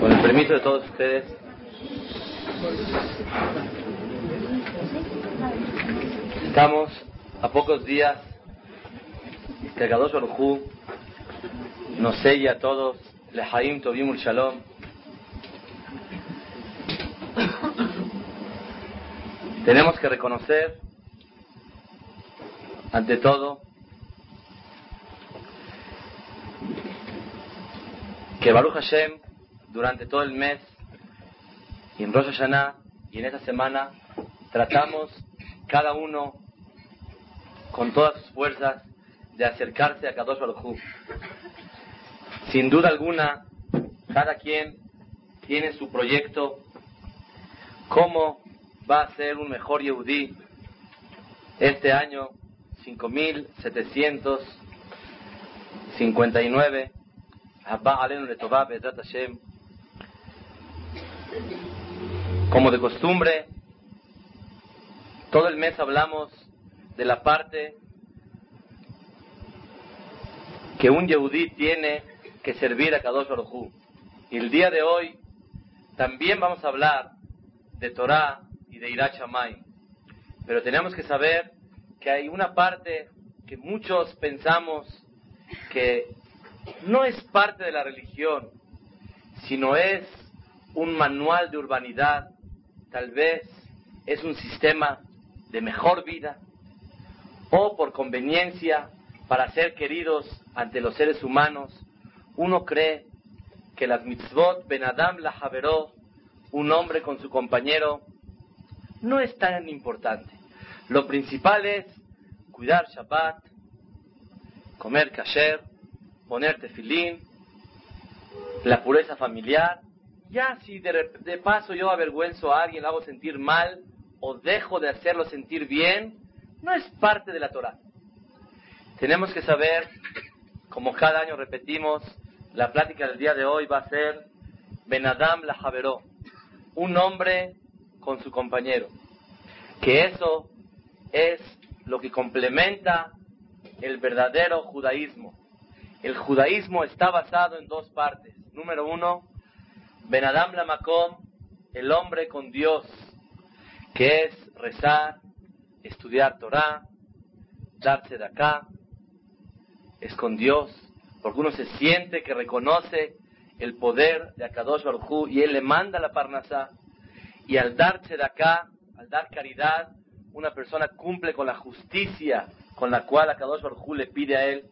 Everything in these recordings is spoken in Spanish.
Con el permiso de todos ustedes, estamos a pocos días que Kadosh Baruj nos sella a todos, Lehaim Tovimul Shalom. Tenemos que reconocer, ante todo, que Baruch Hashem, durante todo el mes, en Rosh Hashanah, y en esta semana, tratamos cada uno con todas sus fuerzas de acercarse a Kadosh Baruj Sin duda alguna, cada quien tiene su proyecto, cómo va a ser un mejor Yehudí este año 5759 como de costumbre, todo el mes hablamos de la parte que un Yehudí tiene que servir a Kadosh Baruj Y el día de hoy también vamos a hablar de Torah y de Irat Pero tenemos que saber que hay una parte que muchos pensamos que no es parte de la religión, sino es un manual de urbanidad, tal vez es un sistema de mejor vida, o por conveniencia, para ser queridos ante los seres humanos, uno cree que las mitzvot ben Adam la javeró, un hombre con su compañero, no es tan importante. Lo principal es cuidar Shabbat, comer kasher, ponerte filín, la pureza familiar. Ya si de, paso yo avergüenzo a alguien, lo hago sentir mal o dejo de hacerlo sentir bien, no es parte de la Torah. Tenemos que saber, como cada año repetimos, la plática del día de hoy va a ser Benadam la Javeró, un hombre con su compañero. Que eso es lo que complementa el verdadero judaísmo. El judaísmo está basado en dos partes. Número uno, Ben Adam Lamakom, el hombre con Dios, que es rezar, estudiar Torah, darse de acá, es con Dios, porque uno se siente que reconoce el poder de Akadosh Baruj y él le manda la parnasá. Y al darse de acá, al dar caridad, una persona cumple con la justicia con la cual Akadosh Baruj le pide a él.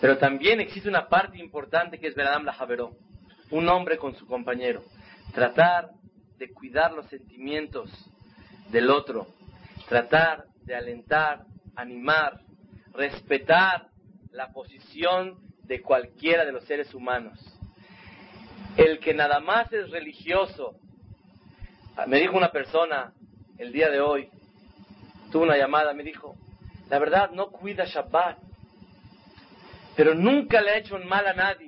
Pero también existe una parte importante que es Benadam la Javeró, un hombre con su compañero. Tratar de cuidar los sentimientos del otro, tratar de alentar, animar, respetar la posición de cualquiera de los seres humanos. El que nada más es religioso, me dijo una persona el día de hoy, tuvo una llamada, me dijo, la verdad no cuida Shabbat, pero nunca le ha hecho mal a nadie.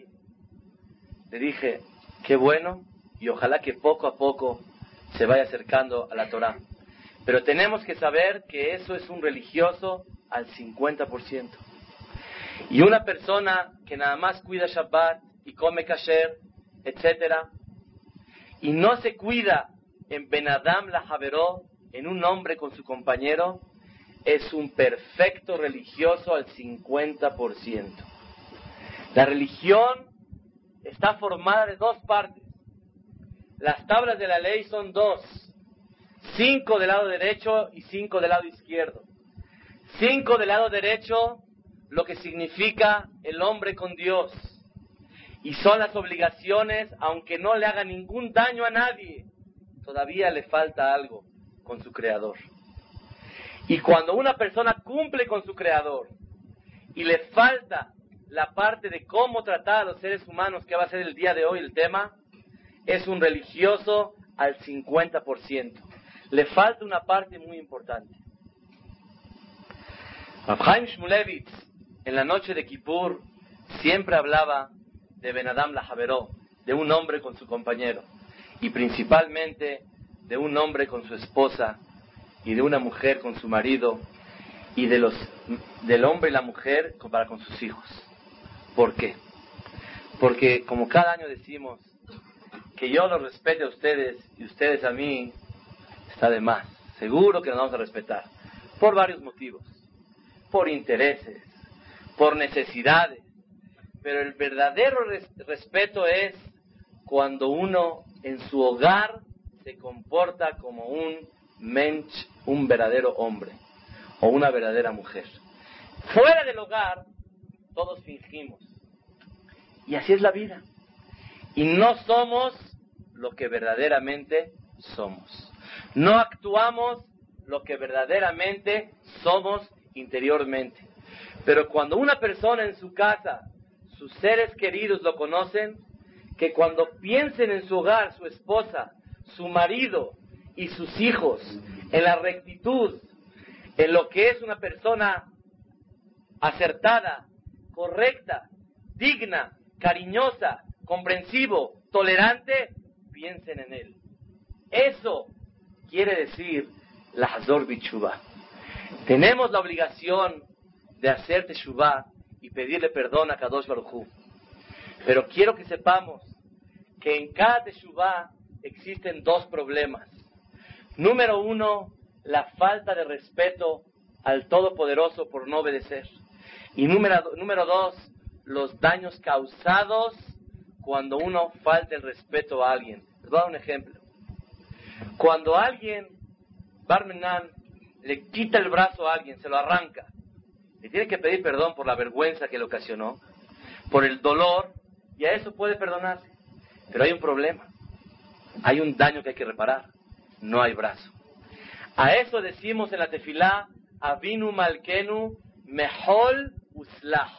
Le dije, qué bueno, y ojalá que poco a poco se vaya acercando a la Torah. Pero tenemos que saber que eso es un religioso al 50%. Y una persona que nada más cuida Shabbat y come kasher, etc., y no se cuida en Benadam la Javeró, en un hombre con su compañero, es un perfecto religioso al 50%. La religión está formada de dos partes. Las tablas de la ley son dos. Cinco del lado derecho y cinco del lado izquierdo. Cinco del lado derecho, lo que significa el hombre con Dios. Y son las obligaciones, aunque no le haga ningún daño a nadie, todavía le falta algo con su creador. Y cuando una persona cumple con su creador y le falta la parte de cómo tratar a los seres humanos, que va a ser el día de hoy el tema, es un religioso al 50%. Le falta una parte muy importante. Abhaim Shmulevitz, en la noche de Kippur, siempre hablaba de Benadam Lajaveró, de un hombre con su compañero, y principalmente de un hombre con su esposa, y de una mujer con su marido, y de los, del hombre y la mujer para con sus hijos. ¿Por qué? Porque como cada año decimos, que yo los respete a ustedes y ustedes a mí, está de más. Seguro que nos vamos a respetar. Por varios motivos. Por intereses, por necesidades. Pero el verdadero respeto es cuando uno en su hogar se comporta como un mensch, un verdadero hombre o una verdadera mujer. Fuera del hogar, todos fingimos. Y así es la vida. Y no somos lo que verdaderamente somos. No actuamos lo que verdaderamente somos interiormente. Pero cuando una persona en su casa, sus seres queridos lo conocen, que cuando piensen en su hogar, su esposa, su marido y sus hijos, en la rectitud, en lo que es una persona acertada, correcta, digna, cariñosa, comprensivo, tolerante, piensen en él. Eso quiere decir la Hazor Bichuba. Tenemos la obligación de hacer Teshuvah y pedirle perdón a Kadosh Baruj Pero quiero que sepamos que en cada Teshuvah existen dos problemas. Número uno, la falta de respeto al Todopoderoso por no obedecer. Y número, número dos, los daños causados cuando uno falta el respeto a alguien. Les voy a dar un ejemplo. Cuando alguien, Barmenan, le quita el brazo a alguien, se lo arranca, le tiene que pedir perdón por la vergüenza que le ocasionó, por el dolor, y a eso puede perdonarse. Pero hay un problema. Hay un daño que hay que reparar. No hay brazo. A eso decimos en la tefilá, Avinu Malkenu Mehol Uslah.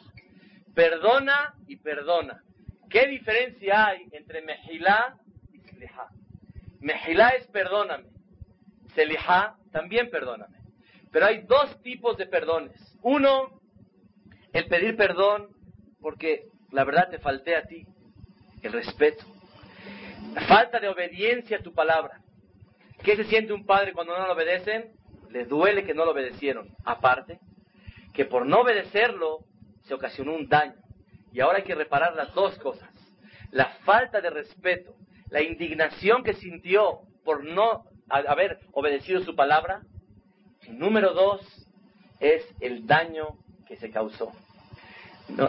Perdona y perdona. ¿Qué diferencia hay entre Mejilá Mejilá es perdóname. Selihá también perdóname. Pero hay dos tipos de perdones. Uno, el pedir perdón porque la verdad te falté a ti. El respeto. La falta de obediencia a tu palabra. ¿Qué se siente un padre cuando no lo obedecen? Le duele que no lo obedecieron. Aparte, que por no obedecerlo se ocasionó un daño. Y ahora hay que reparar las dos cosas. La falta de respeto la indignación que sintió por no haber obedecido su palabra. Y número dos es el daño que se causó.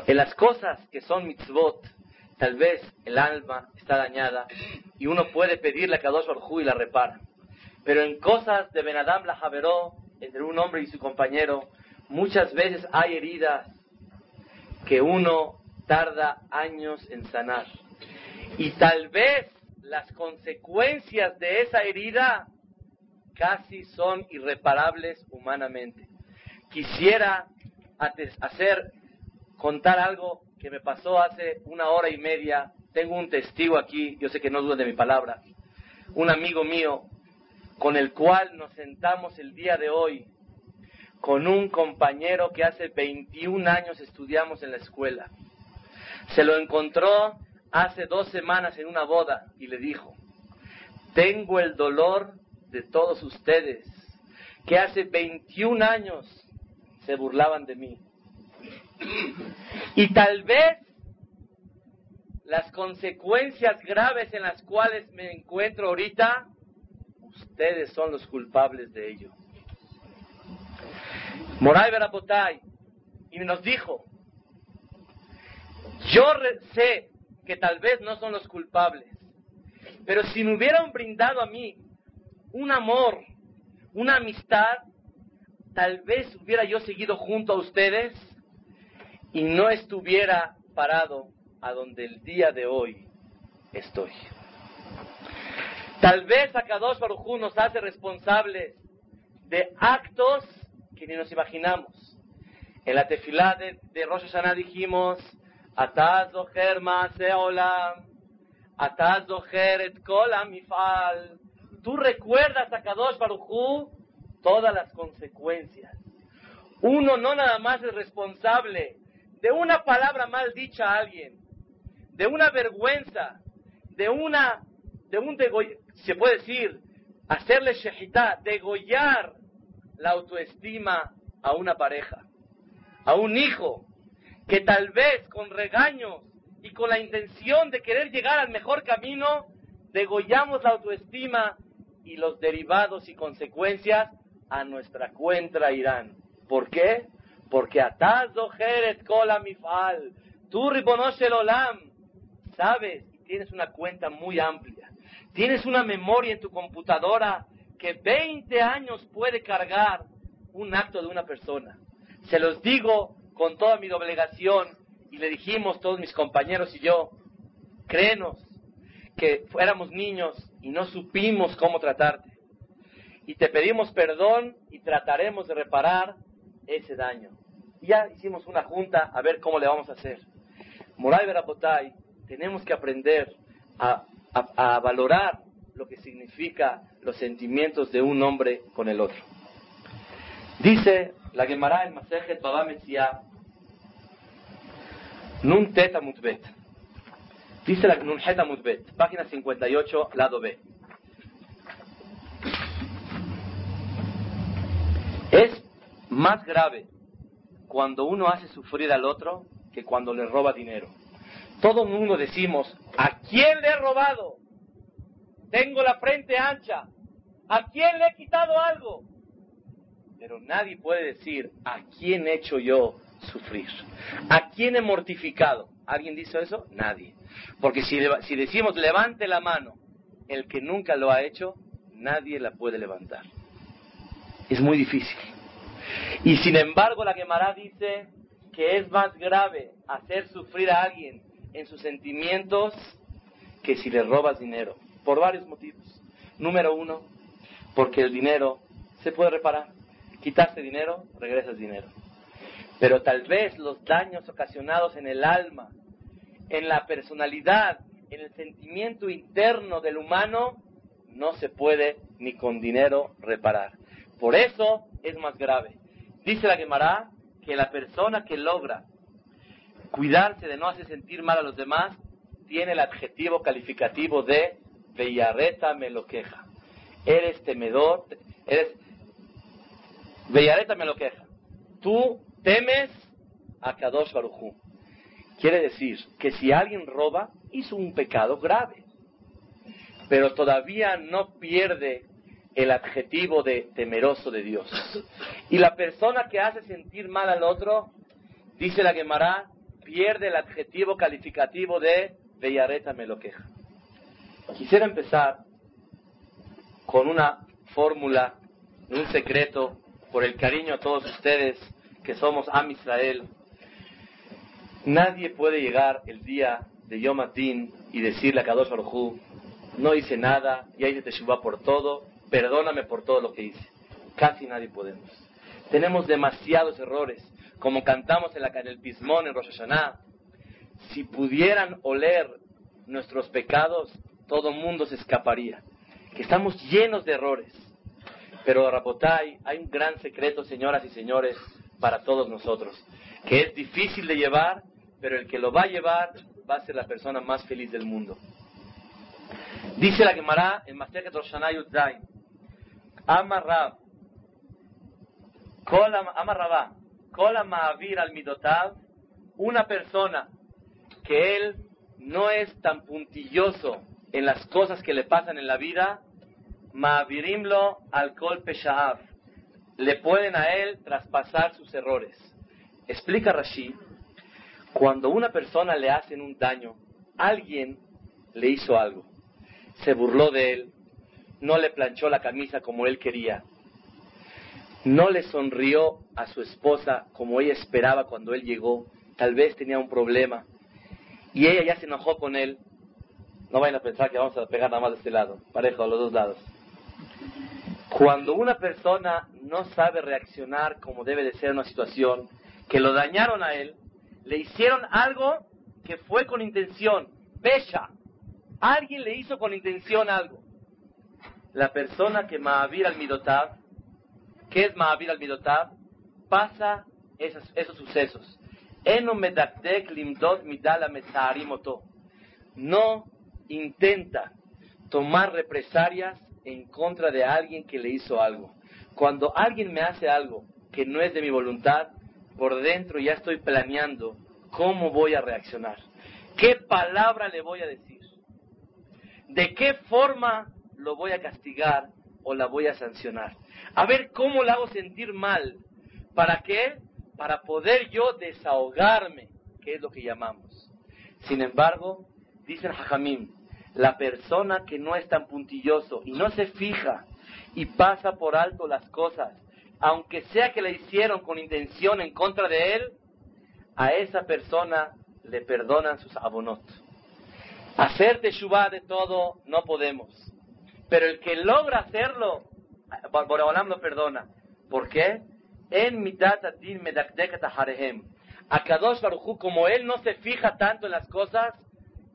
en las cosas que son mitzvot, tal vez el alma está dañada y uno puede pedirle a Kadosh Baruj y la repara. Pero en cosas de Benadam la Javeró, entre un hombre y su compañero, muchas veces hay heridas que uno tarda años en sanar. Y tal vez las consecuencias de esa herida casi son irreparables humanamente. Quisiera hacer, contar algo que me pasó hace una hora y media. Tengo un testigo aquí, yo sé que no duda de mi palabra, un amigo mío con el cual nos sentamos el día de hoy, con un compañero que hace 21 años estudiamos en la escuela. Se lo encontró hace dos semanas en una boda y le dijo, tengo el dolor de todos ustedes que hace 21 años se burlaban de mí. Y tal vez las consecuencias graves en las cuales me encuentro ahorita, ustedes son los culpables de ello. Moray Berapotay, y nos dijo, yo sé que tal vez no son los culpables. Pero si me hubieran brindado a mí un amor, una amistad, tal vez hubiera yo seguido junto a ustedes y no estuviera parado a donde el día de hoy estoy. Tal vez Akadosh Baruj nos hace responsables de actos que ni nos imaginamos. En la tefilá de, de Rosh Hashanah dijimos, Ataz zoher maase olam, Ataz zoher et kolam mifal. Tú recuerdas a Kadosh Baruchú todas las consecuencias. Uno no nada más es responsable de una palabra mal dicha a alguien, de una vergüenza, de una, de un degoy, se puede decir, hacerle shejitá, degollar la autoestima a una pareja, a un hijo, que tal vez con regaños y con la intención de querer llegar al mejor camino, degollamos la autoestima y los derivados y consecuencias a nuestra cuenta irán. ¿Por qué? Porque ataz Jeret kola mifal, tú el olam, sabes tienes una cuenta muy amplia. Tienes una memoria en tu computadora que 20 años puede cargar un acto de una persona. Se los digo con toda mi doblegación y le dijimos todos mis compañeros y yo, créenos que fuéramos niños y no supimos cómo tratarte. Y te pedimos perdón y trataremos de reparar ese daño. Ya hicimos una junta a ver cómo le vamos a hacer. Moray Verapotay, tenemos que aprender a, a, valorar lo que significa los sentimientos de un hombre con el otro. Dice la Gemara el Masejet Baba Metzia, Nun Teta Mutbet. Dice la Nun Heta Mutbet, página 58, lado B. Es más grave cuando uno hace sufrir al otro que cuando le roba dinero. Todo el mundo decimos, ¿a quién le he robado? Tengo la frente ancha. ¿A quién le he quitado algo? Pero nadie puede decir, ¿a quién he hecho yo sufrir? ¿A quién he mortificado? ¿Alguien dice eso? Nadie. Porque si, decimos, levante la mano, el que nunca lo ha hecho, nadie la puede levantar. Es muy difícil. Y sin embargo, la Gemara dice que es más grave hacer sufrir a alguien en sus sentimientos que si le robas dinero. Por varios motivos. Número uno, porque el dinero se puede reparar. Quitaste dinero, regresas dinero. Pero tal vez los daños ocasionados en el alma, en la personalidad, en el sentimiento interno del humano, no se puede ni con dinero reparar. Por eso es más grave. Dice la Gemara que la persona que logra cuidarse de no hacer sentir mal a los demás tiene el adjetivo calificativo de Bellareta me lo queja. Eres temedor, eres Bellareta me lo queja. Tú temes a Kadosh Barujú. Quiere decir que si alguien roba, hizo un pecado grave, pero todavía no pierde el adjetivo de temeroso de Dios. Y la persona que hace sentir mal al otro, dice la Gemara, pierde el adjetivo calificativo de Bellareta me lo queja. Quisiera empezar con una fórmula, un secreto, por el cariño a todos ustedes que somos Am Israel. Nadie puede llegar el día de Yom Adin y decirle a Kadosh Baruj no hice nada, y ahí te Teshuvah por todo, perdóname por todo lo que hice. Casi nadie podemos. Tenemos demasiados errores, como cantamos en, la, en el Pismón, en Rosh Hashanah. Si pudieran oler nuestros pecados, todo el mundo se escaparía. Que estamos llenos de errores. Pero Rapotay, hay un gran secreto, señoras y señores, para todos nosotros, que es difícil de llevar, pero el que lo va a llevar va a ser la persona más feliz del mundo. Dice la Gemara en Masechet Roshanah Yudzain, Amarrab, Amarrabá, Kola Ma'avir al Midotav, una persona que él no es tan puntilloso en las cosas que le pasan en la vida, Ma'avirimlo al Kol Pesha'av, le pueden a él traspasar sus errores. Explica Rashi, cuando una persona le hacen un daño, alguien le hizo algo, se burló de él, no le planchó la camisa como él quería, no le sonrió a su esposa como ella esperaba cuando él llegó, tal vez tenía un problema, y ella ya se enojó con él, no vayan a pensar que vamos a pegar nada más de este lado, parejo a los dos lados. Cuando una persona no sabe reaccionar como debe de ser una situación, que lo dañaron a él, le hicieron algo que fue con intención, bella. Alguien le hizo con intención algo la persona que Mahavir al Midotav, ¿qué es Mahavir al Midotav? Pasa esos, esos sucesos. No intenta tomar represalias en contra de alguien que le hizo algo. Cuando alguien me hace algo que no es de mi voluntad, por dentro ya estoy planeando cómo voy a reaccionar. ¿Qué palabra le voy a decir? ¿De qué forma lo voy a castigar o la voy a sancionar? A ver cómo la hago sentir mal. ¿Para qué? Para poder yo desahogarme, que es lo que llamamos. Sin embargo, dice el Jajamim, la persona que no es tan puntilloso y no se fija y pasa por alto las cosas, aunque sea que le hicieron con intención en contra de él, a esa persona le perdonan sus abonot. Hacer teshuva de todo no podemos. Pero el que logra hacerlo, Boreolam lo perdona. ¿Por qué? En mitad adin medakdekataharehem. A Kadosh Baruchu, como él no se fija tanto en las cosas,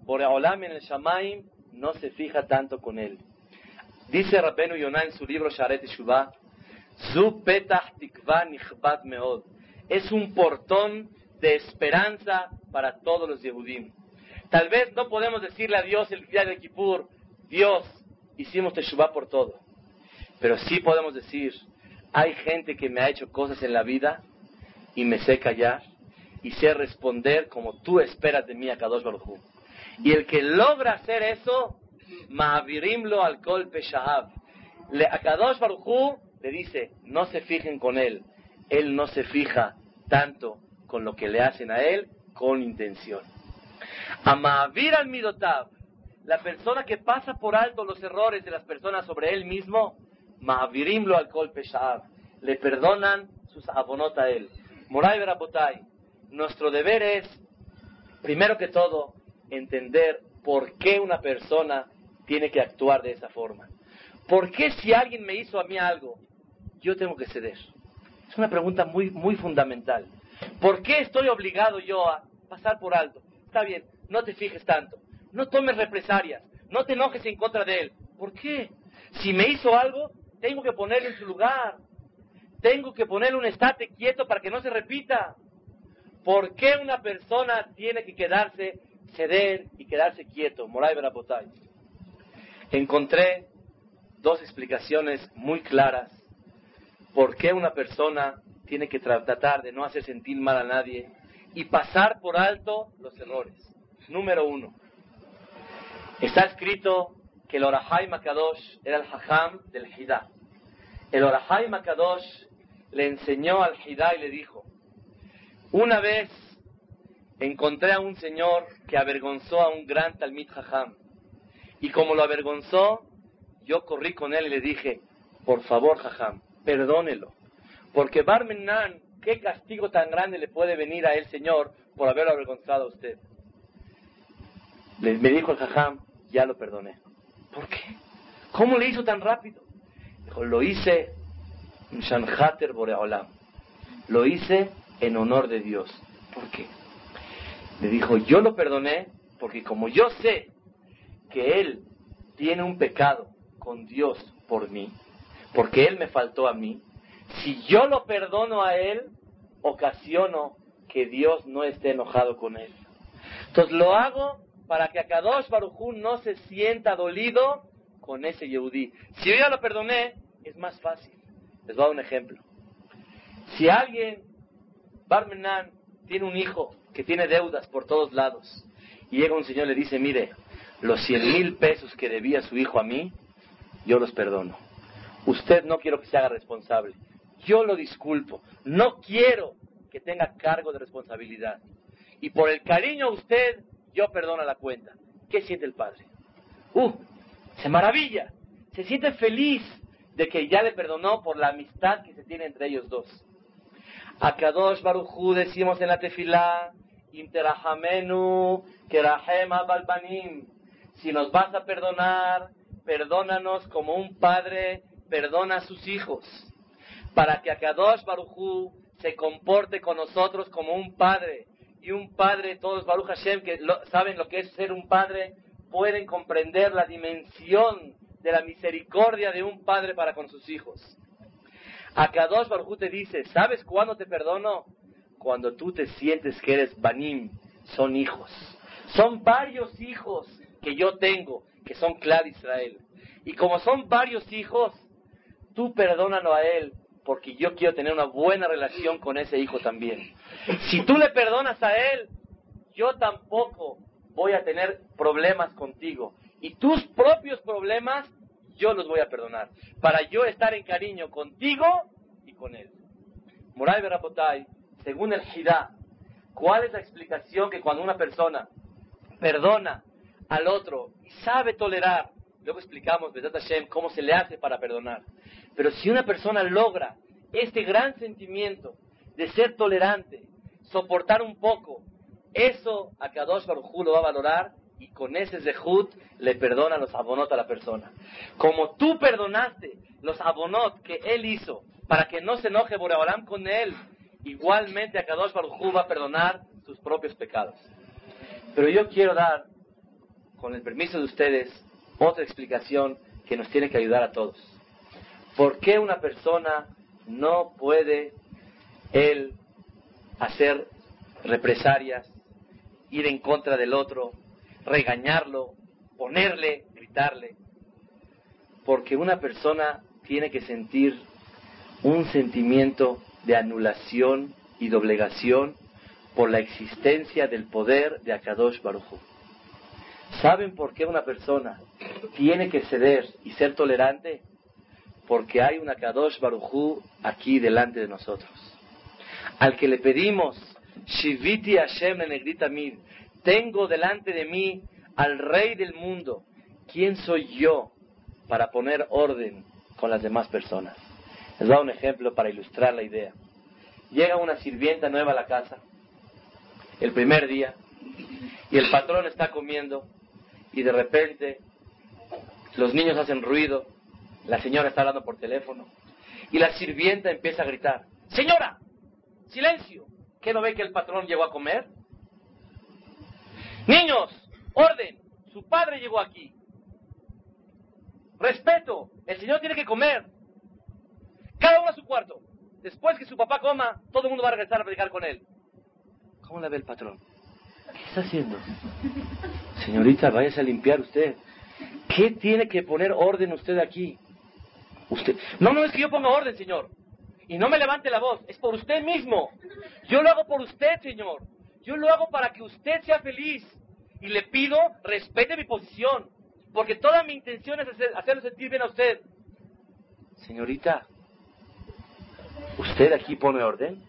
Boreolam en el Shamaim no se fija tanto con él. Dice Rabbenu Yonah en su libro Sharet Shuvah, Zu petah tikva nichbad meod. Es un portón de esperanza para todos los Yehudim. Tal vez no podemos decirle a Dios el día de Kippur, Dios, hicimos Teshuvah por todo. Pero sí podemos decir, hay gente que me ha hecho cosas en la vida y me sé callar y sé responder como tú esperas de mí a Kadosh Baruj Y el que logra hacer eso, Ma'avirimlo al golpe Shahab. A Kadosh Baruj le dice, no se fijen con él. Él no se fija tanto con lo que le hacen a él con intención. Amavir al Midotab, la persona que pasa por alto los errores de las personas sobre él mismo, Ma'avirimlo al Kol le perdonan sus abonot a él. Moray Berabotay, nuestro deber es, primero que todo, entender por qué una persona tiene que actuar de esa forma. ¿Por qué si alguien me hizo a mí algo, yo tengo que ceder? Es una pregunta muy, muy fundamental. ¿Por qué estoy obligado yo a pasar por alto? Está bien, no te fijes tanto. No tomes represalias. No te enojes en contra de él. ¿Por qué? Si me hizo algo, tengo que ponerlo en su lugar. Tengo que ponerle un estate quieto para que no se repita. ¿Por qué una persona tiene que quedarse, ceder y quedarse quieto? Moray Berapotay. Encontré dos explicaciones muy claras por qué una persona tiene que tratar de no hacer sentir mal a nadie y pasar por alto los errores. Número uno. Está escrito que el Orahai Makadosh era el Hajam del Hidá. El Orahai Makadosh le enseñó al Hidá y le dijo, una vez encontré a un señor que avergonzó a un gran Talmid Hajam. Y como lo avergonzó, yo corrí con él y le dije, por favor, Hajam, perdónelo. Porque Barmenan, ¿qué castigo tan grande le puede venir a él, Señor, por haberlo avergonzado a usted? me dijo el jajam, ya lo perdoné. ¿Por qué? ¿Cómo le hizo tan rápido? Dijo, lo hice. Lo hice en honor de Dios. ¿Por qué? Le dijo, yo lo perdoné porque como yo sé que él tiene un pecado con Dios por mí, porque él me faltó a mí, si yo lo perdono a él, ocasiono que Dios no esté enojado con él. Entonces lo hago para que Akadosh Barujú no se sienta dolido con ese Yehudí. Si yo ya lo perdoné, es más fácil. Les voy a dar un ejemplo. Si alguien, Barmenan, tiene un hijo que tiene deudas por todos lados, y llega un señor y le dice, mire, los cien mil pesos que debía su hijo a mí, yo los perdono. Usted no quiero que se haga responsable yo lo disculpo. No quiero que tenga cargo de responsabilidad. Y por el cariño a usted, yo perdono la cuenta. ¿Qué siente el padre? ¡Uh! Se maravilla. Se siente feliz de que ya le perdonó por la amistad que se tiene entre ellos dos. A Kadosh Baruchu decimos en la tefilá, Kerahema Balbanim. Si nos vas a perdonar, perdónanos como un padre perdona a sus hijos para que Akadosh Barujú se comporte con nosotros como un padre. Y un padre, todos Baruch Hashem, que saben lo que es ser un padre, pueden comprender la dimensión de la misericordia de un padre para con sus hijos. Akadosh Barujú te dice, ¿sabes cuándo te perdono? Cuando tú te sientes que eres Banim, son hijos. Son varios hijos que yo tengo, que son Clar Israel. Y como son varios hijos, tú perdónalo a él porque yo quiero tener una buena relación con ese hijo también. Si tú le perdonas a él, yo tampoco voy a tener problemas contigo. Y tus propios problemas yo los voy a perdonar. Para yo estar en cariño contigo y con él. Moray Berapotay, según el Hidá, ¿cuál es la explicación que cuando una persona perdona al otro y sabe tolerar, luego explicamos, Hashem, cómo se le hace para perdonar. Pero si una persona logra este gran sentimiento de ser tolerante, soportar un poco, eso a Kadosh Baruj lo va a valorar y con ese zehut le perdona los abonot a la persona. Como tú perdonaste los abonot que él hizo para que no se enoje Boreolam con él, igualmente a Kadosh Baruj va a perdonar sus propios pecados. Pero yo quiero dar, con el permiso de ustedes, otra explicación que nos tiene que ayudar a todos. ¿Por qué una persona no puede él hacer represalias, ir en contra del otro, regañarlo, ponerle, gritarle? Porque una persona tiene que sentir un sentimiento de anulación y doblegación por la existencia del poder de Akadosh Baruchu. ¿Saben por qué una persona tiene que ceder y ser tolerante? Porque hay un Akadosh Baruchu aquí delante de nosotros. Al que le pedimos, Shiviti Hashem Mid, tengo delante de mí al Rey del mundo. ¿Quién soy yo para poner orden con las demás personas? Les voy a un ejemplo para ilustrar la idea. Llega una sirvienta nueva a la casa el primer día y el patrón está comiendo y de repente los niños hacen ruido, la señora está hablando por teléfono y la sirvienta empieza a gritar, señora, silencio, ¿qué no ve que el patrón llegó a comer? Niños, orden, su padre llegó aquí. Respeto, el señor tiene que comer. Cada uno a su cuarto. Después que su papá coma, todo el mundo va a regresar a predicar con él. ¿Cómo la ve el patrón? ¿Qué está haciendo? Señorita, váyase a limpiar usted. ¿Qué tiene que poner orden usted aquí? Usted. No, no es que yo ponga orden, señor. Y no me levante la voz. Es por usted mismo. Yo lo hago por usted, señor. Yo lo hago para que usted sea feliz. Y le pido, respete mi posición. Porque toda mi intención es hacerlo sentir bien a usted. Señorita, ¿usted aquí pone orden?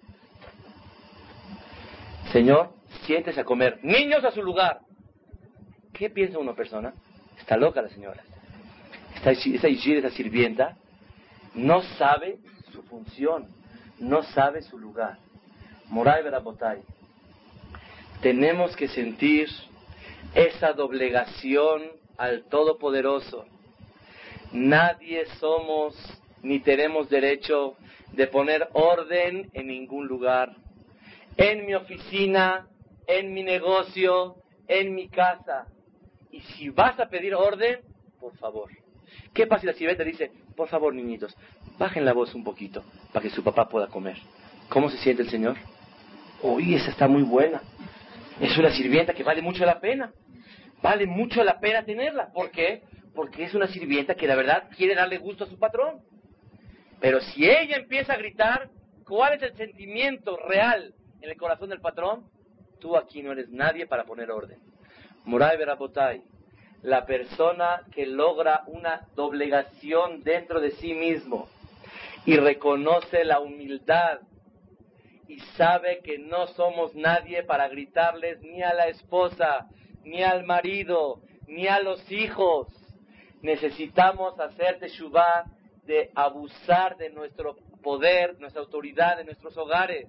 Señor, siéntese a comer. Niños a su lugar. ¿Qué piensa una persona? Está loca la señora. Esta, esa esa sirvienta, no sabe su función, no sabe su lugar. Moray Berabotay. Tenemos que sentir esa doblegación al Todopoderoso. Nadie somos ni tenemos derecho de poner orden en ningún lugar en mi oficina, en mi negocio, en mi casa. Y si vas a pedir orden, por favor. ¿Qué pasa si la sirvienta dice, por favor, niñitos, bajen la voz un poquito para que su papá pueda comer? ¿Cómo se siente el Señor? Uy, esa está muy buena. Es una sirvienta que vale mucho la pena. Vale mucho la pena tenerla. ¿Por qué? Porque es una sirvienta que la verdad quiere darle gusto a su patrón. Pero si ella empieza a gritar, ¿cuál es el sentimiento real en el corazón del patrón, tú aquí no eres nadie para poner orden. Muray Berabotay, la persona que logra una doblegación dentro de sí mismo y reconoce la humildad y sabe que no somos nadie para gritarles ni a la esposa, ni al marido, ni a los hijos. Necesitamos hacer teshuvah de abusar de nuestro poder, nuestra autoridad de nuestros hogares.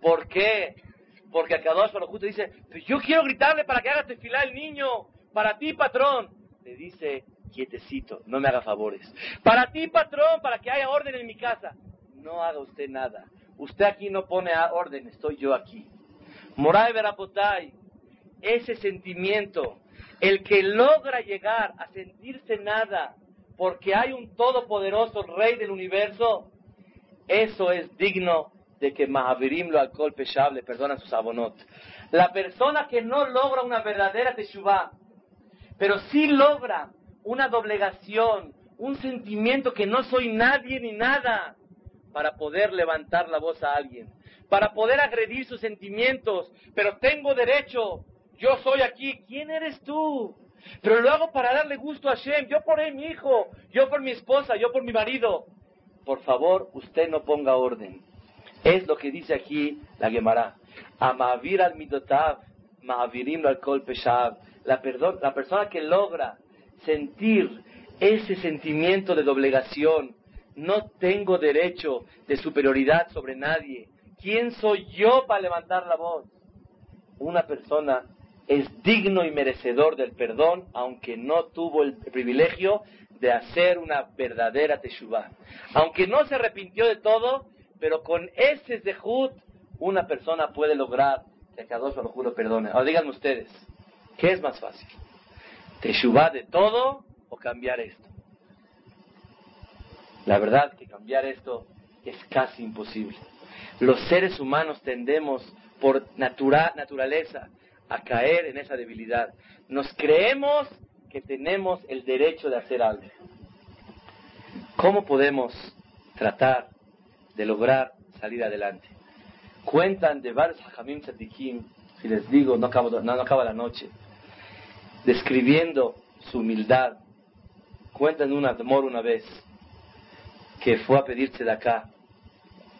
¿Por qué? Porque a Kadosh justo dice, pues yo quiero gritarle para que haga tefilá el niño, para ti, patrón. Le dice, quietecito, no me haga favores. Para ti, patrón, para que haya orden en mi casa. No haga usted nada. Usted aquí no pone orden, estoy yo aquí. Moray Verapotay, ese sentimiento, el que logra llegar a sentirse nada porque hay un todopoderoso rey del universo, eso es digno de que Mahavirim lo alcohol peshable perdona sus abonot. La persona que no logra una verdadera teshuvah, pero sí logra una doblegación, un sentimiento que no soy nadie ni nada, para poder levantar la voz a alguien, para poder agredir sus sentimientos, pero tengo derecho, yo soy aquí. ¿Quién eres tú? Pero lo hago para darle gusto a Hashem. Yo por mi hijo, yo por mi esposa, yo por mi marido. Por favor, usted no ponga orden. Es lo que dice aquí la Gemara. Amavir al midotav, ma'avirim al kol peshav. La persona que logra sentir ese sentimiento de doblegación, no tengo derecho de superioridad sobre nadie. ¿Quién soy yo para levantar la voz? Una persona es digno y merecedor del perdón, aunque no tuvo el privilegio de hacer una verdadera teshuvah. Aunque no se arrepintió de todo, pero con ese zehut una persona puede lograr que Kadosh Baruj lo perdone. Ahora díganme ustedes, ¿qué es más fácil? ¿Teshuvah de todo o cambiar esto? La verdad que cambiar esto es casi imposible. Los seres humanos tendemos por naturaleza a caer en esa debilidad. Nos creemos que tenemos el derecho de hacer algo. ¿Cómo podemos tratar de lograr salir adelante? Cuentan de varios hajamim tzadikim, si les digo, no acaba, no, acaba la noche, describiendo su humildad. Cuentan una demora una vez que fue a pedirse de acá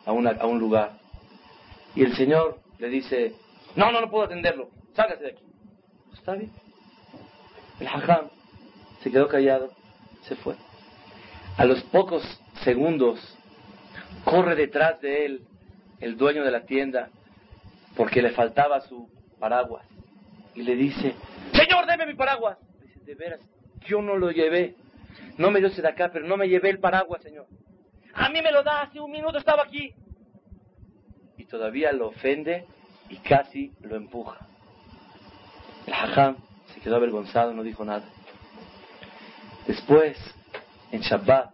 a, a un lugar. Y el Señor le dice, no, no, no puedo atenderlo. Sácase de aquí. Está bien. El hajam se quedó callado, se fue. A los pocos segundos corre detrás de él el dueño de la tienda porque le faltaba su paraguas y le dice, Señor, deme mi paraguas. Dice, de veras, yo no lo llevé. No me dio de acá, pero no me llevé el paraguas, Señor. A mí me lo da, hace un minuto estaba aquí. Y todavía lo ofende y casi lo empuja. El hajam se quedó avergonzado, no dijo nada. Después, en Shabbat,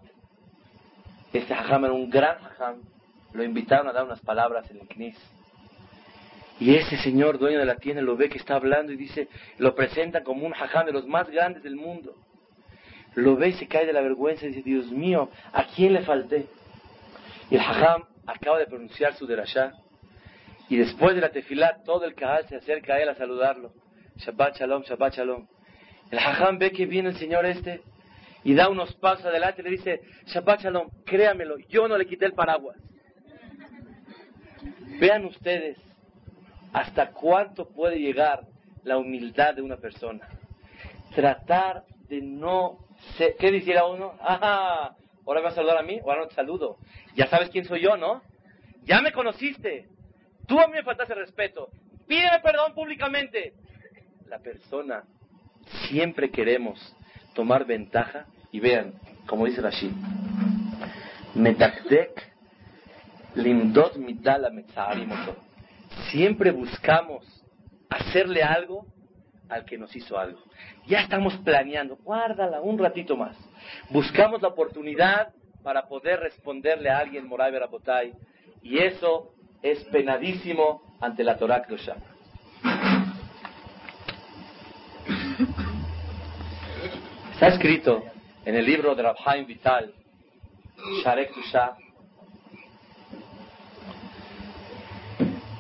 este hajam era un gran hajam, lo invitaron a dar unas palabras en el Knis. Y ese señor, dueño de la tienda, lo ve que está hablando y dice, lo presenta como un hajam de los más grandes del mundo. Lo ve y se cae de la vergüenza y dice, Dios mío, ¿a quién le falté? Y el hajam acaba de pronunciar su derashá. Y después de la tefilá, todo el kahal se acerca a él a saludarlo. Shabbat Shalom, Shabbat Shalom. El hajam ve que viene el señor este y da unos pasos adelante y le dice, Shabbat Shalom, créamelo, yo no le quité el paraguas. Vean ustedes hasta cuánto puede llegar la humildad de una persona. Tratar de no ser... ¿Qué dijera uno? Ah, ahora me vas a saludar a mí, ahora no te saludo. Ya sabes quién soy yo, ¿no? Ya me conociste. Tú a mí me faltaste respeto. Pídeme perdón públicamente la persona siempre queremos tomar ventaja y vean, como dice Rashi, metakdek limdot mitala Siempre buscamos hacerle algo al que nos hizo algo. Ya estamos planeando, guárdala un ratito más. Buscamos la oportunidad para poder responderle a alguien, Moray Berabotay, y eso es penadísimo ante la Torah Kedoshah. Está escrito en el libro de Rabhaim Vital, Sharek Tusha.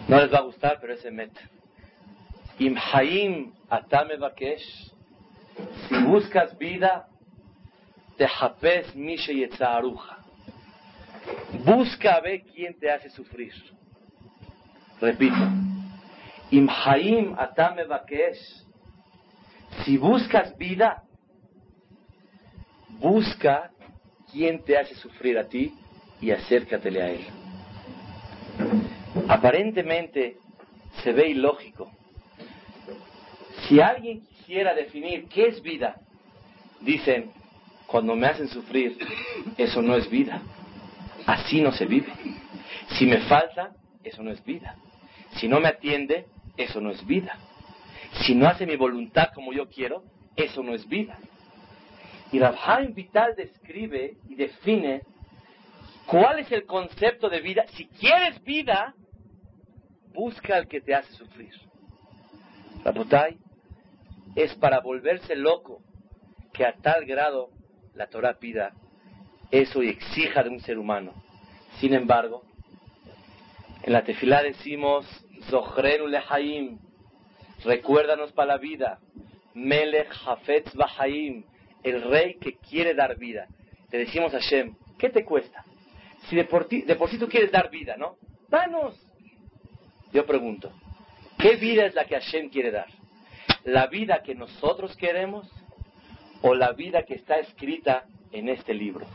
No les va a gustar, pero ese met. Imhaim Atame Bakesh. Si buscas vida, te japes mishe yetzaruja. Busca a ver quién te hace sufrir. Repito. Imhaim Atame Bakesh. Si buscas vida, busca quién te hace sufrir a ti y acércatele a él. Aparentemente se ve ilógico. Si alguien quisiera definir qué es vida, dicen, cuando me hacen sufrir, eso no es vida. Así no se vive. Si me falta, eso no es vida. Si no me atiende, eso no es vida. Si no hace mi voluntad como yo quiero, eso no es vida. Y Rabhaim Vital describe y define cuál es el concepto de vida. Si quieres vida, busca al que te hace sufrir. Rabotai es para volverse loco que a tal grado la Torah pida eso y exija de un ser humano. Sin embargo, en la tefilá decimos, Zohrenu lehaim, recuérdanos para la vida. Melech Hafetz Bahaim, el rey que quiere dar vida. Le decimos a Hashem, ¿qué te cuesta? Si de por, ti, de por sí tú quieres dar vida, ¿no? Danos. Yo pregunto, ¿qué vida es la que Hashem quiere dar? ¿La vida que nosotros queremos o la vida que está escrita en este libro?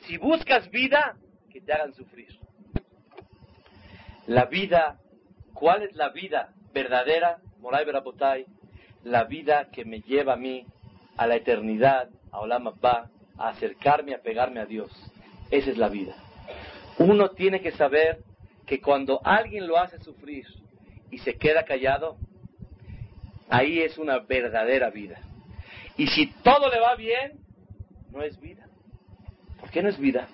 Si buscas vida, que te hagan sufrir. La vida, ¿cuál es la vida verdadera? Moray Berabotay, la vida que me lleva a mí a la eternidad, a Olam Abba, a acercarme, a pegarme a Dios. Esa es la vida. Uno tiene que saber que cuando alguien lo hace sufrir y se queda callado, ahí es una verdadera vida. Y si todo le va bien, no es vida. ¿Por qué no es vida?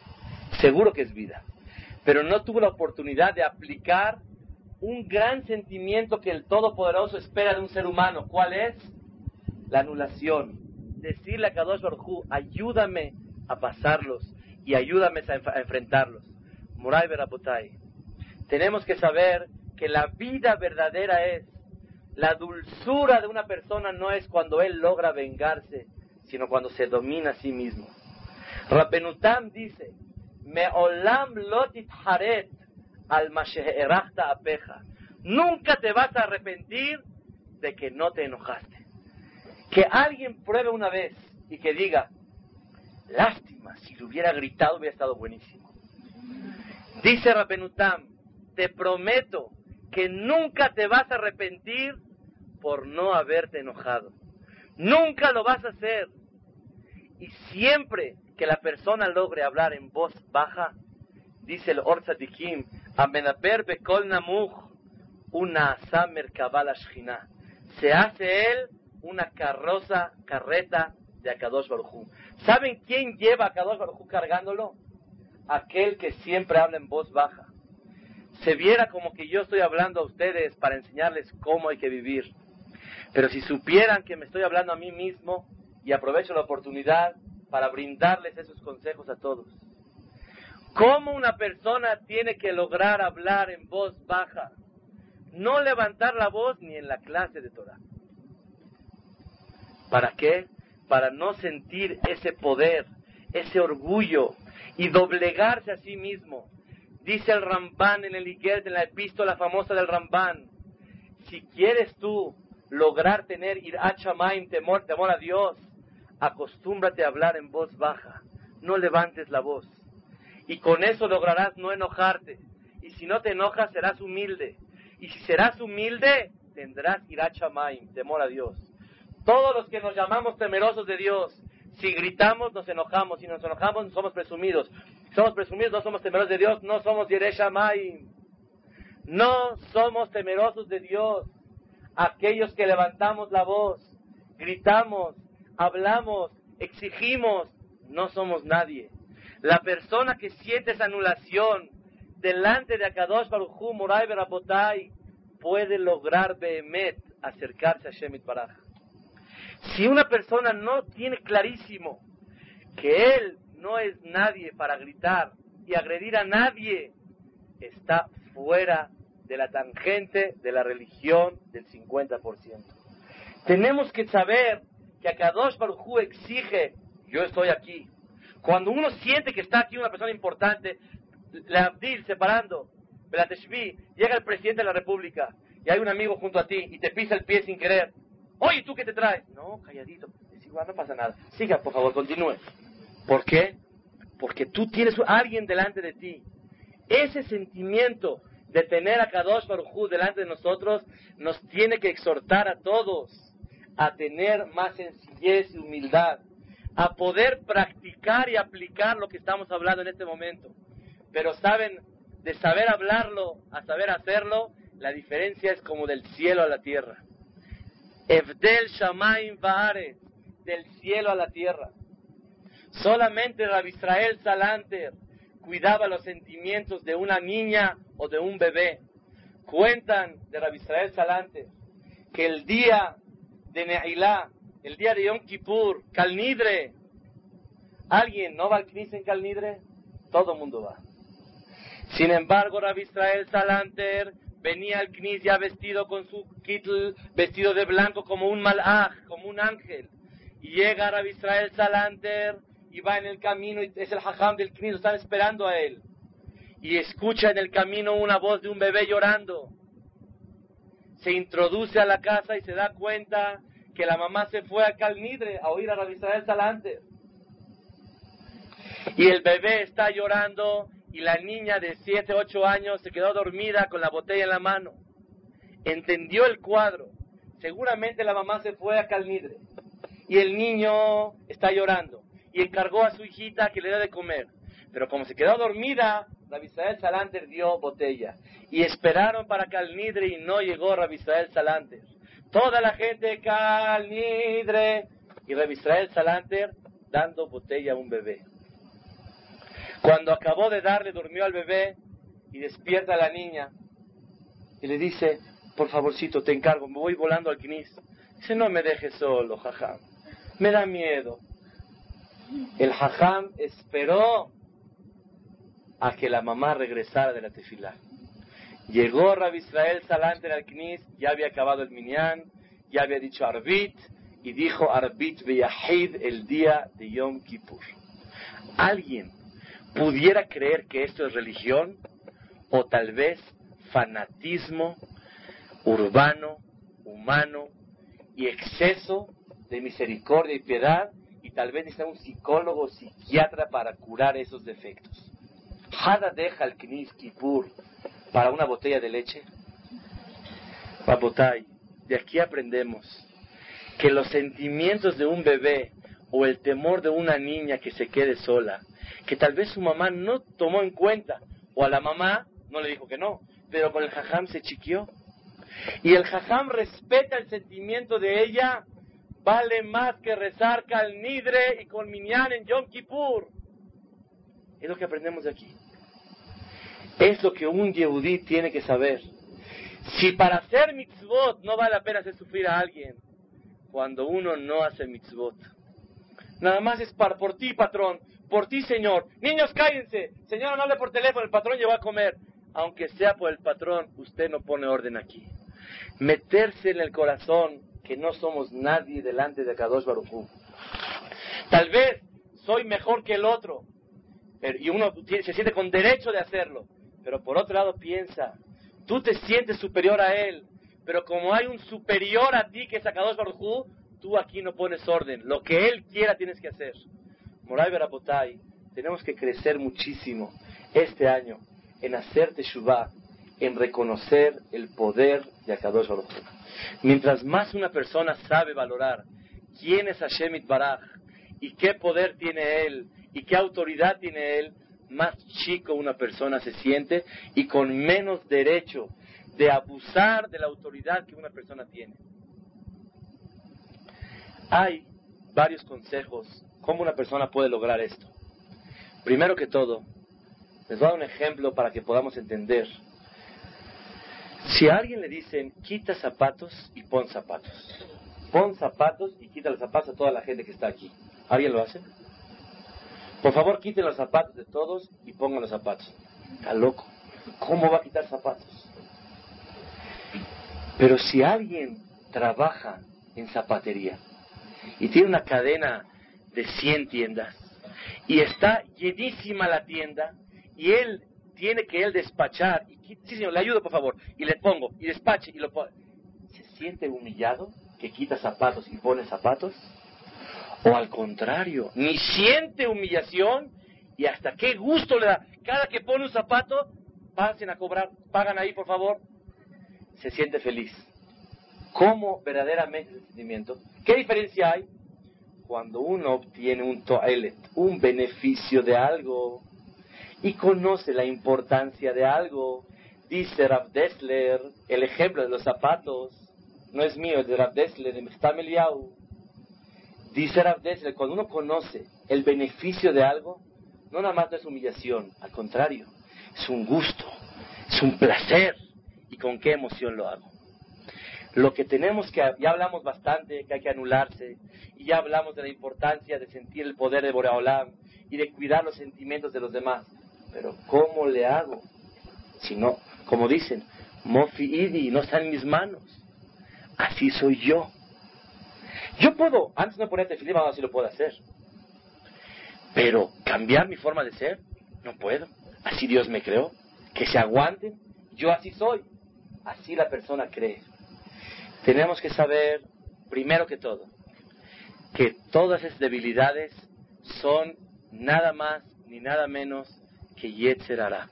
Seguro que es vida. Pero no tuvo la oportunidad de aplicar un gran sentimiento que el Todopoderoso espera de un ser humano. ¿Cuál es? La anulación. Decirle a Kadosh Baruj ayúdame a pasarlos y ayúdame a, enfrentarlos. Muray Berabotay. Tenemos que saber que la vida verdadera es la dulzura de una persona no es cuando él logra vengarse, sino cuando se domina a sí mismo. Rabbenutam dice, Meolam lotit haret al apeja. Nunca te vas a arrepentir de que no te enojaste. Que alguien pruebe una vez y que diga, lástima, si lo hubiera gritado hubiera estado buenísimo. Dice Rabenutam, te prometo que nunca te vas a arrepentir por no haberte enojado. Nunca lo vas a hacer. Y siempre que la persona logre hablar en voz baja, dice el Orzatikim, Amenaper bekol namuch, una shchina. Se hace él una carroza, carreta de Akadosh Barujú. ¿Saben quién lleva a Akadosh Barujú cargándolo? Aquel que siempre habla en voz baja. Se viera como que yo estoy hablando a ustedes para enseñarles cómo hay que vivir. Pero si supieran que me estoy hablando a mí mismo y aprovecho la oportunidad para brindarles esos consejos a todos. ¿Cómo una persona tiene que lograr hablar en voz baja? No levantar la voz ni en la clase de Torah. ¿Para qué? Para no sentir ese poder, ese orgullo y doblegarse a sí mismo. Dice el Ramban en el Iguel, en la epístola famosa del Ramban, si quieres tú lograr tener ir temor, temor a Dios, acostúmbrate a hablar en voz baja, no levantes la voz. Y con eso lograrás no enojarte. Y si no te enojas, serás humilde. Y si serás humilde, tendrás irachamaim, temor a Dios. Todos los que nos llamamos temerosos de Dios, si gritamos, nos enojamos. Si nos enojamos, somos presumidos. Si somos presumidos, no somos temerosos de Dios, no somos Yereshamaim. No somos temerosos de Dios. Aquellos que levantamos la voz, gritamos, hablamos, exigimos, no somos nadie. La persona que siente esa anulación delante de Akadosh Baruchu Moray Berabotay puede lograr Behemet acercarse a Shemit Baraj. Si una persona no tiene clarísimo que él no es nadie para gritar y agredir a nadie, está fuera de la tangente de la religión del 50%. Tenemos que saber que Akadosh Baruj exige, yo estoy aquí. Cuando uno siente que está aquí una persona importante, la Abdil separando, llega el presidente de la República y hay un amigo junto a ti y te pisa el pie sin querer. Oye, ¿tú qué te traes? No, calladito. Es igual, no pasa nada. Siga, por favor, continúe. ¿Por qué? Porque tú tienes a alguien delante de ti. Ese sentimiento de tener a Kadosh Baruj delante de nosotros nos tiene que exhortar a todos a tener más sencillez y humildad, a poder practicar y aplicar lo que estamos hablando en este momento. Pero saben, de saber hablarlo a saber hacerlo, la diferencia es como del cielo a la tierra. Evdel Shamaim Vaaret, del cielo a la tierra. Solamente Rabbi Israel Salanter cuidaba los sentimientos de una niña o de un bebé. Cuentan de Rabbi Israel Salanter que el día de Neilá, el día de Yom Kippur, Calnidre. ¿Alguien no va al Knis en Calnidre? Todo el mundo va. Sin embargo, Rabbi Israel Salanter venía al Knis ya vestido con su kitl, vestido de blanco como un malaj, como un ángel. Y llega a Israel Salanter y va en el camino y es el hajam del Knis, están esperando a él. Y escucha en el camino una voz de un bebé llorando. Se introduce a la casa y se da cuenta que la mamá se fue a Calnidre a oír a Rabbi Israel. Y el bebé está llorando y la niña de 7, 8 años se quedó dormida con la botella en la mano. Entendió el cuadro. Seguramente la mamá se fue a Calnidre. Y el niño está llorando. Y encargó a su hijita que le dé de comer. Pero como se quedó dormida, Rabisael Salanter dio botella. Y esperaron para Calnidre y no llegó Rabisael Salanter. Toda la gente Calnidre. Y Rabisael Salanter dando botella a un bebé. Cuando acabó de darle, durmió al bebé y despierta a la niña y le dice, por favorcito, te encargo, me voy volando al Knis. Dice, no me dejes solo, jajam, me da miedo. El jajam esperó a que la mamá regresara de la tefilá. Llegó Rabbi Israel Salanter al Knis, ya había acabado el minyan, ya había dicho Arbit, y dijo Arbit Beyahid el día de Yom Kippur. Alguien pudiera creer que esto es religión o tal vez fanatismo urbano, humano y exceso de misericordia y piedad y tal vez necesita un psicólogo o psiquiatra para curar esos defectos. Hada deja el Knis Kippur para una botella de leche. Babotay, de aquí aprendemos que los sentimientos de un bebé o el temor de una niña que se quede sola que tal vez su mamá no tomó en cuenta, o a la mamá no le dijo que no, pero con el jajam se chiquió. Y el jajam respeta el sentimiento de ella, vale más que rezar Nidre y con Minyan en Yom Kippur. Es lo que aprendemos de aquí. Es lo que un Yehudí tiene que saber. Si para hacer mitzvot no vale la pena hacer sufrir a alguien, cuando uno no hace mitzvot, nada más es para, por ti, patrón, por ti, Señor. Niños, cállense. Señor, no hable por teléfono, el patrón lleva a comer. Aunque sea por el patrón, usted no pone orden aquí. Meterse en el corazón que no somos nadie delante de Kadosh Baruj Tal vez soy mejor que el otro. y uno se siente con derecho de hacerlo. Pero por otro lado piensa, tú te sientes superior a él. Pero como hay un superior a ti que es Kadosh Baruj tú aquí no pones orden. Lo que él quiera tienes que hacer. Moray Berabotay, tenemos que crecer muchísimo este año en hacer Teshuvah, en reconocer el poder de Akadosh Baruch Mientras más una persona sabe valorar quién es Hashem Baraj y qué poder tiene él y qué autoridad tiene él, más chico una persona se siente y con menos derecho de abusar de la autoridad que una persona tiene. Hay varios consejos ¿Cómo una persona puede lograr esto? Primero que todo, les voy a dar un ejemplo para que podamos entender. Si a alguien le dicen, quita zapatos y pon zapatos. Pon zapatos y quita los zapatos a toda la gente que está aquí. ¿Alguien lo hace? Por favor, quiten los zapatos de todos y pongan los zapatos. Está loco. ¿Cómo va a quitar zapatos? Pero si alguien trabaja en zapatería y tiene una cadena de 100 tiendas y está llenísima la tienda y él tiene que él despachar y sí señor le ayudo por favor y le pongo y despache y lo pone se siente humillado que quita zapatos y pone zapatos o al contrario ni siente humillación y hasta qué gusto le da cada que pone un zapato pasen a cobrar pagan ahí por favor se siente feliz ¿Cómo verdaderamente el sentimiento? ¿Qué diferencia hay? cuando uno obtiene un toilet, un beneficio de algo, y conoce la importancia de algo, dice Rav Dessler, el ejemplo de los zapatos, no es mío, es de Rav Dessler, de Mechtam Dice Rav Dessler, cuando uno conoce el beneficio de algo, no nada más es humillación, al contrario, es un gusto, es un placer, y con qué emoción lo hago. Lo que tenemos que, ya hablamos bastante, que hay que anularse, y ya hablamos de la importancia de sentir el poder de Boreolam y de cuidar los sentimientos de los demás. Pero ¿cómo le hago? Si no, como dicen, Mofi Idi, no está en mis manos. Así soy yo. Yo puedo, antes no ponía tefilín, ahora sí lo puedo hacer. Pero cambiar mi forma de ser, no puedo. Así Dios me creó. Que se aguanten, yo así soy. Así la persona cree. Tenemos que saber, primero que todo, que todas esas debilidades son nada más ni nada menos que Yetzer hará.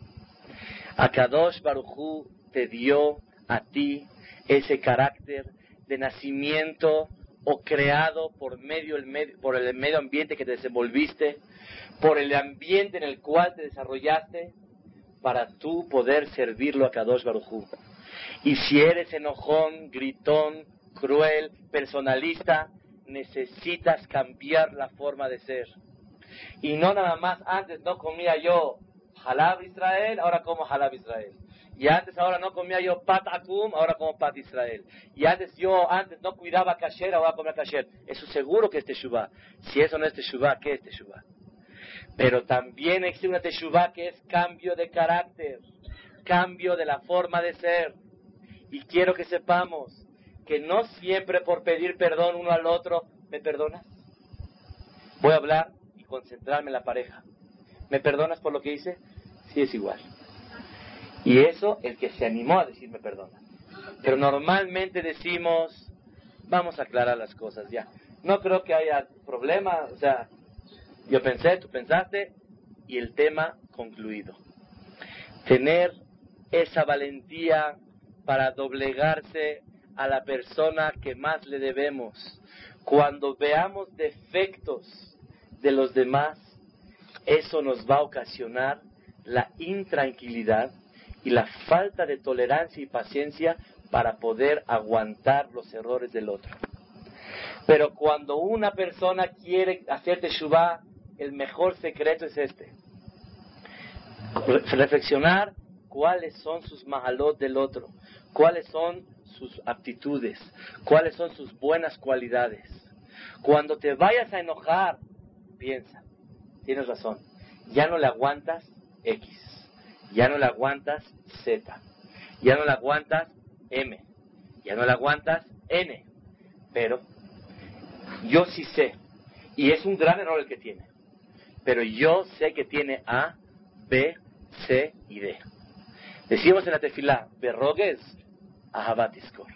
Akadosh Baruchu te dio a ti ese carácter de nacimiento o creado por medio, el por el medio ambiente que te desenvolviste, por el ambiente en el cual te desarrollaste, para tú poder servirlo a Kadosh Barujú. Y si eres enojón, gritón, cruel, personalista, necesitas cambiar la forma de ser. Y no nada más, antes no comía yo halab Israel, ahora como halab Israel. Y antes ahora no comía yo pat akum, ahora como pat Israel. Y antes yo antes no cuidaba kasher, ahora comer kasher. Eso seguro que es teshuvah. Si eso no es teshuvah, ¿qué es teshuvah? Pero también existe una teshuvah que es cambio de carácter, cambio de la forma de ser. Y quiero que sepamos que no siempre por pedir perdón uno al otro, ¿me perdonas? Voy a hablar y concentrarme en la pareja. ¿Me perdonas por lo que hice? Sí, es igual. Y eso, el que se animó a decirme perdona. Pero normalmente decimos, vamos a aclarar las cosas ya. No creo que haya problema, o sea, yo pensé, tú pensaste, y el tema concluido. Tener esa valentía para doblegarse a la persona que más le debemos. Cuando veamos defectos de los demás, eso nos va a ocasionar la intranquilidad y la falta de tolerancia y paciencia para poder aguantar los errores del otro. Pero cuando una persona quiere hacer teshuvah, el mejor secreto es este. Reflexionar cuáles son sus mahalot del otro, cuáles son sus aptitudes, cuáles son sus buenas cualidades. Cuando te vayas a enojar, piensa, tienes razón, ya no le aguantas X, ya no le aguantas Z, ya no le aguantas M, ya no le aguantas N, pero yo sí sé, y es un gran error el que tiene, pero yo sé que tiene A, B, C y D. Decimos en la tefilá, berrogues, ahabatiskor.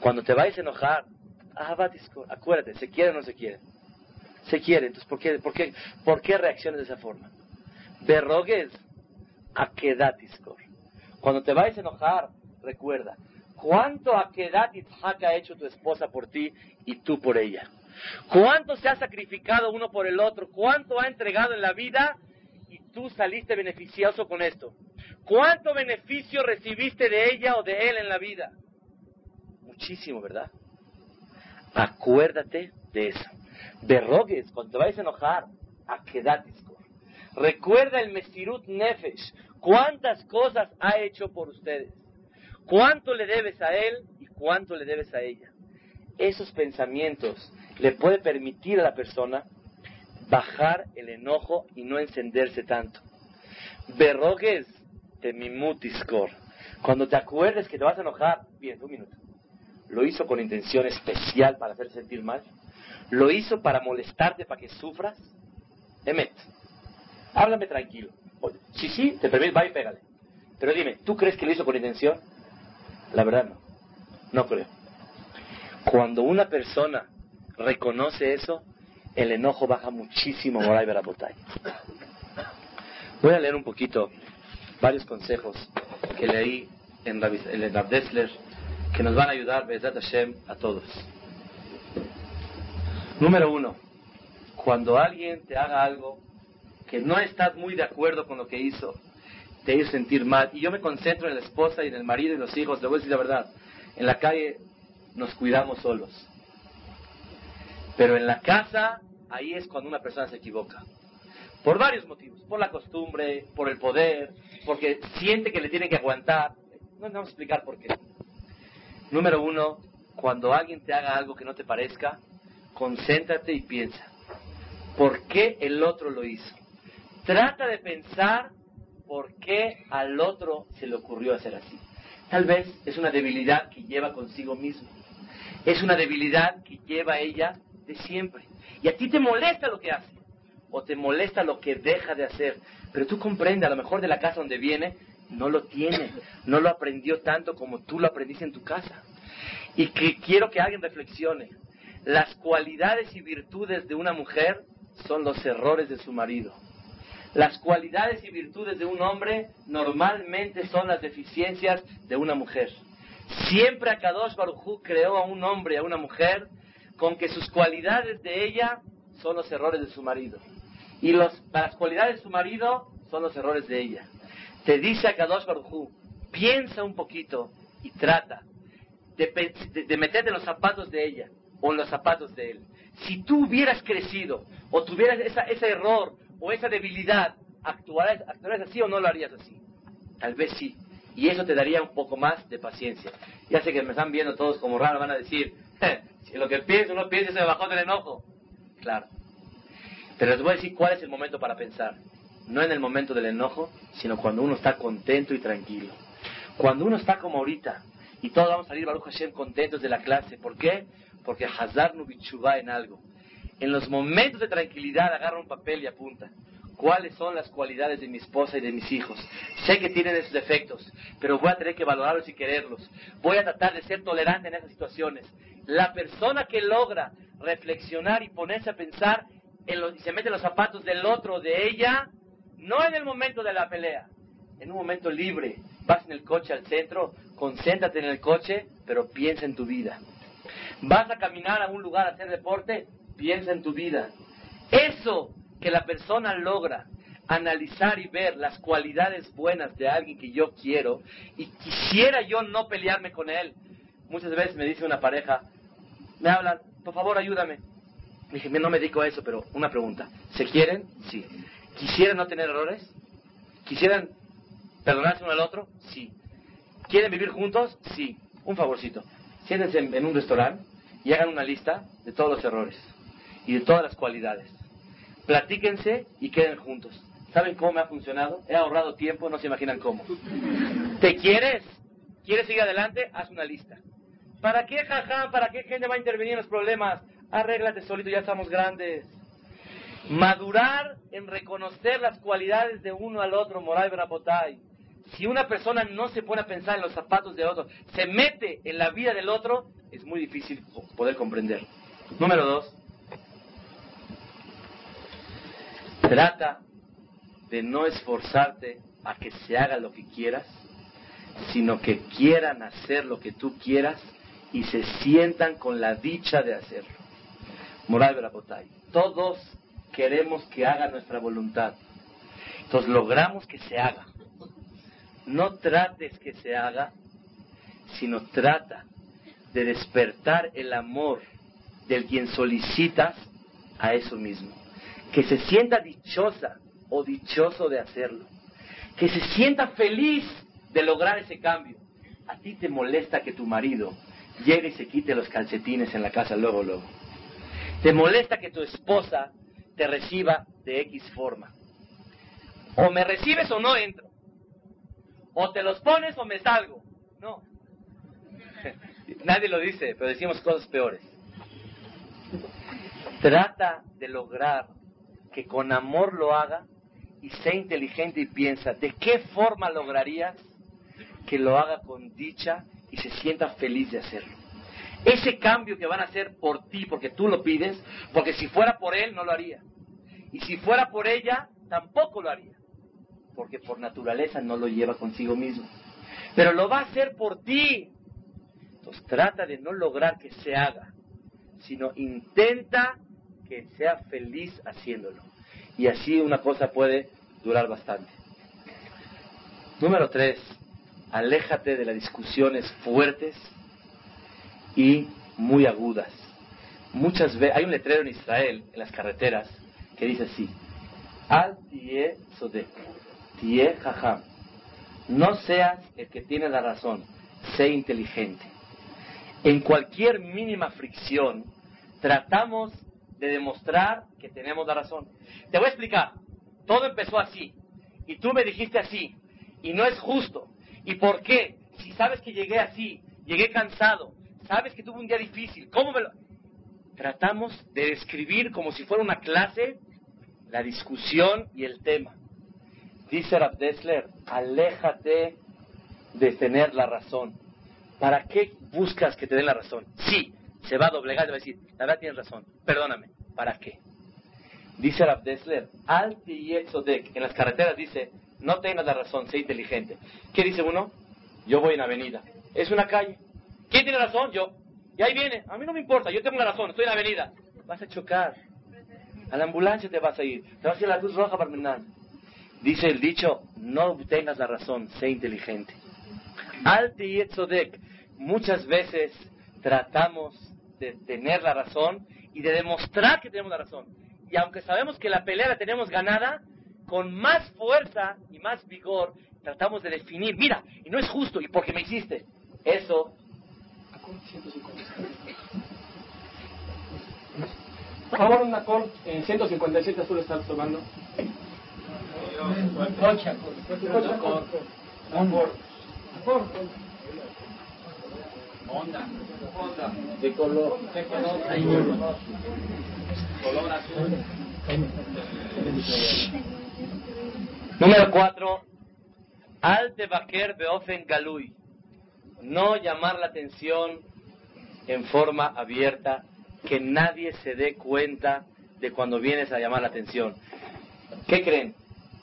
Cuando te vayas a enojar, ahabatiskor, acuérdate, ¿se quiere o no se quiere? Se quiere, entonces ¿por qué, por qué, por qué reacciones de esa forma? Berrogues, akedatiskor. Cuando te vayas a enojar, recuerda, ¿cuánto akedat ha hecho tu esposa por ti y tú por ella? ¿Cuánto se ha sacrificado uno por el otro? ¿Cuánto ha entregado en la vida y tú saliste beneficioso con esto? ¿Cuánto beneficio recibiste de ella o de él en la vida? Muchísimo, ¿verdad? Acuérdate de eso. De rogues, cuando te vayas a enojar, a quedatisco. Recuerda el Mesirut Nefesh. ¿Cuántas cosas ha hecho por ustedes? ¿Cuánto le debes a él y cuánto le debes a ella? Esos pensamientos le puede permitir a la persona bajar el enojo y no encenderse tanto. Berrogues de Mimutiskor. Cuando te acuerdes que te vas a enojar, bien, un minuto. ¿Lo hizo con intención especial para hacer sentir mal? ¿Lo hizo para molestarte, para que sufras? Emet, háblame tranquilo. Si sí, te permite, va y pégale. Pero dime, ¿tú crees que lo hizo con intención? La verdad no. No creo. Cuando una persona reconoce eso, el enojo baja muchísimo, Moray Berabotay. Voy a leer un poquito varios consejos que leí en, Rav Dessler que nos van a ayudar, Bezat Hashem, a todos. Número uno, cuando alguien te haga algo que no estás muy de acuerdo con lo que hizo, te hizo sentir mal, y yo me concentro en la esposa y en el marido y los hijos, le voy a decir la verdad, en la calle nos cuidamos solos. Pero en la casa, ahí es cuando una persona se equivoca. Por varios motivos. Por la costumbre, por el poder, porque siente que le tiene que aguantar. No vamos a explicar por qué. Número uno, cuando alguien te haga algo que no te parezca, concéntrate y piensa. ¿Por qué el otro lo hizo? Trata de pensar por qué al otro se le ocurrió hacer así. Tal vez es una debilidad que lleva consigo mismo. Es una debilidad que lleva ella de siempre. Y a ti te molesta lo que hace. O te molesta lo que deja de hacer. Pero tú comprendes, a lo mejor de la casa donde viene, no lo tiene. No lo aprendió tanto como tú lo aprendiste en tu casa. Y que quiero que alguien reflexione. Las cualidades y virtudes de una mujer son los errores de su marido. Las cualidades y virtudes de un hombre normalmente son las deficiencias de una mujer. Siempre Akadosh Baruj creó a un hombre a una mujer con que sus cualidades de ella son los errores de su marido. Y los, las cualidades de su marido son los errores de ella. Te dice Akadosh Baruj piensa un poquito y trata de, meterte en los zapatos de ella o en los zapatos de él. Si tú hubieras crecido o tuvieras ese error o esa debilidad, ¿actuarás, así o no lo harías así? Tal vez sí. Y eso te daría un poco más de paciencia. Ya sé que me están viendo todos como raro, van a decir, si lo que pienso no piensa se me bajó del enojo. Claro. Pero les voy a decir cuál es el momento para pensar. No en el momento del enojo, sino cuando uno está contento y tranquilo. Cuando uno está como ahorita, y todos vamos a salir Baruch Hashem contentos de la clase. ¿Por qué? Porque Hazar Nubichubá en algo. En los momentos de tranquilidad agarra un papel y apunta. ¿Cuáles son las cualidades de mi esposa y de mis hijos? Sé que tienen esos defectos, pero voy a tener que valorarlos y quererlos. Voy a tratar de ser tolerante en esas situaciones. La persona que logra reflexionar y ponerse a pensar en y se mete los zapatos del otro, de ella, no en el momento de la pelea, en un momento libre. Vas en el coche al centro, concéntrate en el coche, pero piensa en tu vida. Vas a caminar a un lugar a hacer deporte, piensa en tu vida. Eso que la persona logra analizar y ver las cualidades buenas de alguien que yo quiero y quisiera yo no pelearme con él. Muchas veces me dice una pareja, me hablan, por favor ayúdame. Dije, no me dedico a eso, pero una pregunta. ¿Se quieren? Sí. ¿Quisieran no tener errores? ¿Quisieran perdonarse uno al otro? Sí. ¿Quieren vivir juntos? Sí. Un favorcito. Siéntense en un restaurante y hagan una lista de todos los errores y de todas las cualidades. Platíquense y queden juntos. ¿Saben cómo me ha funcionado? He ahorrado tiempo, no se imaginan cómo. ¿Te quieres? ¿Quieres seguir adelante? Haz una lista. ¿Para qué, jaja? ¿Para qué gente va a intervenir en los problemas? Arréglate solito, ya estamos grandes. Madurar en reconocer las cualidades de uno al otro, Moray Brapotay. Si una persona no se pone a pensar en los zapatos de otro, se mete en la vida del otro, es muy difícil poder comprender. Número dos, Trata de no esforzarte a que se haga lo que quieras, sino que quieran hacer lo que tú quieras y se sientan con la dicha de hacerlo. Moral Brabotay. Todos queremos que haga nuestra voluntad. Entonces logramos que se haga. No trates que se haga, sino trata de despertar el amor del quien solicitas a eso mismo que se sienta dichosa o dichoso de hacerlo, que se sienta feliz de lograr ese cambio. A ti te molesta que tu marido llegue y se quite los calcetines en la casa luego, luego. Te molesta que tu esposa te reciba de X forma. O me recibes o no entro. O te los pones o me salgo. No. Nadie lo dice, pero decimos cosas peores. Trata de lograr que con amor lo haga y sea inteligente y piensa, ¿de qué forma lograrías que lo haga con dicha y se sienta feliz de hacerlo? Ese cambio que van a hacer por ti, porque tú lo pides, porque si fuera por él no lo haría. Y si fuera por ella, tampoco lo haría. Porque por naturaleza no lo lleva consigo mismo. Pero lo va a hacer por ti. Entonces trata de no lograr que se haga, sino intenta que sea feliz haciéndolo. Y así una cosa puede durar bastante. Número tres, aléjate de las discusiones fuertes y muy agudas. Muchas veces, hay un letrero en Israel, en las carreteras, que dice así, Al tie sodek, tie jajam. No seas el que tiene la razón, sé inteligente. En cualquier mínima fricción, tratamos de demostrar que tenemos la razón. Te voy a explicar. Todo empezó así. Y tú me dijiste así. Y no es justo. ¿Y por qué? Si sabes que llegué así, llegué cansado, sabes que tuve un día difícil, ¿cómo me lo...? Tratamos de describir como si fuera una clase la discusión y el tema. Dice Rav Dessler, aléjate de tener la razón. ¿Para qué buscas que te den la razón? Sí, se va a doblegar y va a decir, la verdad tienes razón, perdóname, ¿para qué? Dice Rav Dessler, Alti y en las carreteras dice, no tengas la razón, sé inteligente. ¿Qué dice uno? Yo voy en avenida. Es una calle. ¿Quién tiene razón? Yo. Y ahí viene. A mí no me importa, yo tengo la razón, estoy en avenida. Vas a chocar. A la ambulancia te vas a ir. Te vas a ir a la luz roja para terminar. Dice el dicho, no tengas la razón, sé inteligente. Alti. Muchas veces tratamos de tener la razón y de demostrar que tenemos la razón. Y aunque sabemos que la pelea la tenemos ganada, con más fuerza y más vigor tratamos de definir, mira, y no es justo, y porque me hiciste. Eso. Por favor, un acorde en 157 azul está tomando. Onda. De color. De color. Color azul. Número 4. Al Baker Beofen Galui. No llamar la atención en forma abierta, que nadie se dé cuenta de cuando vienes a llamar la atención. ¿Qué creen?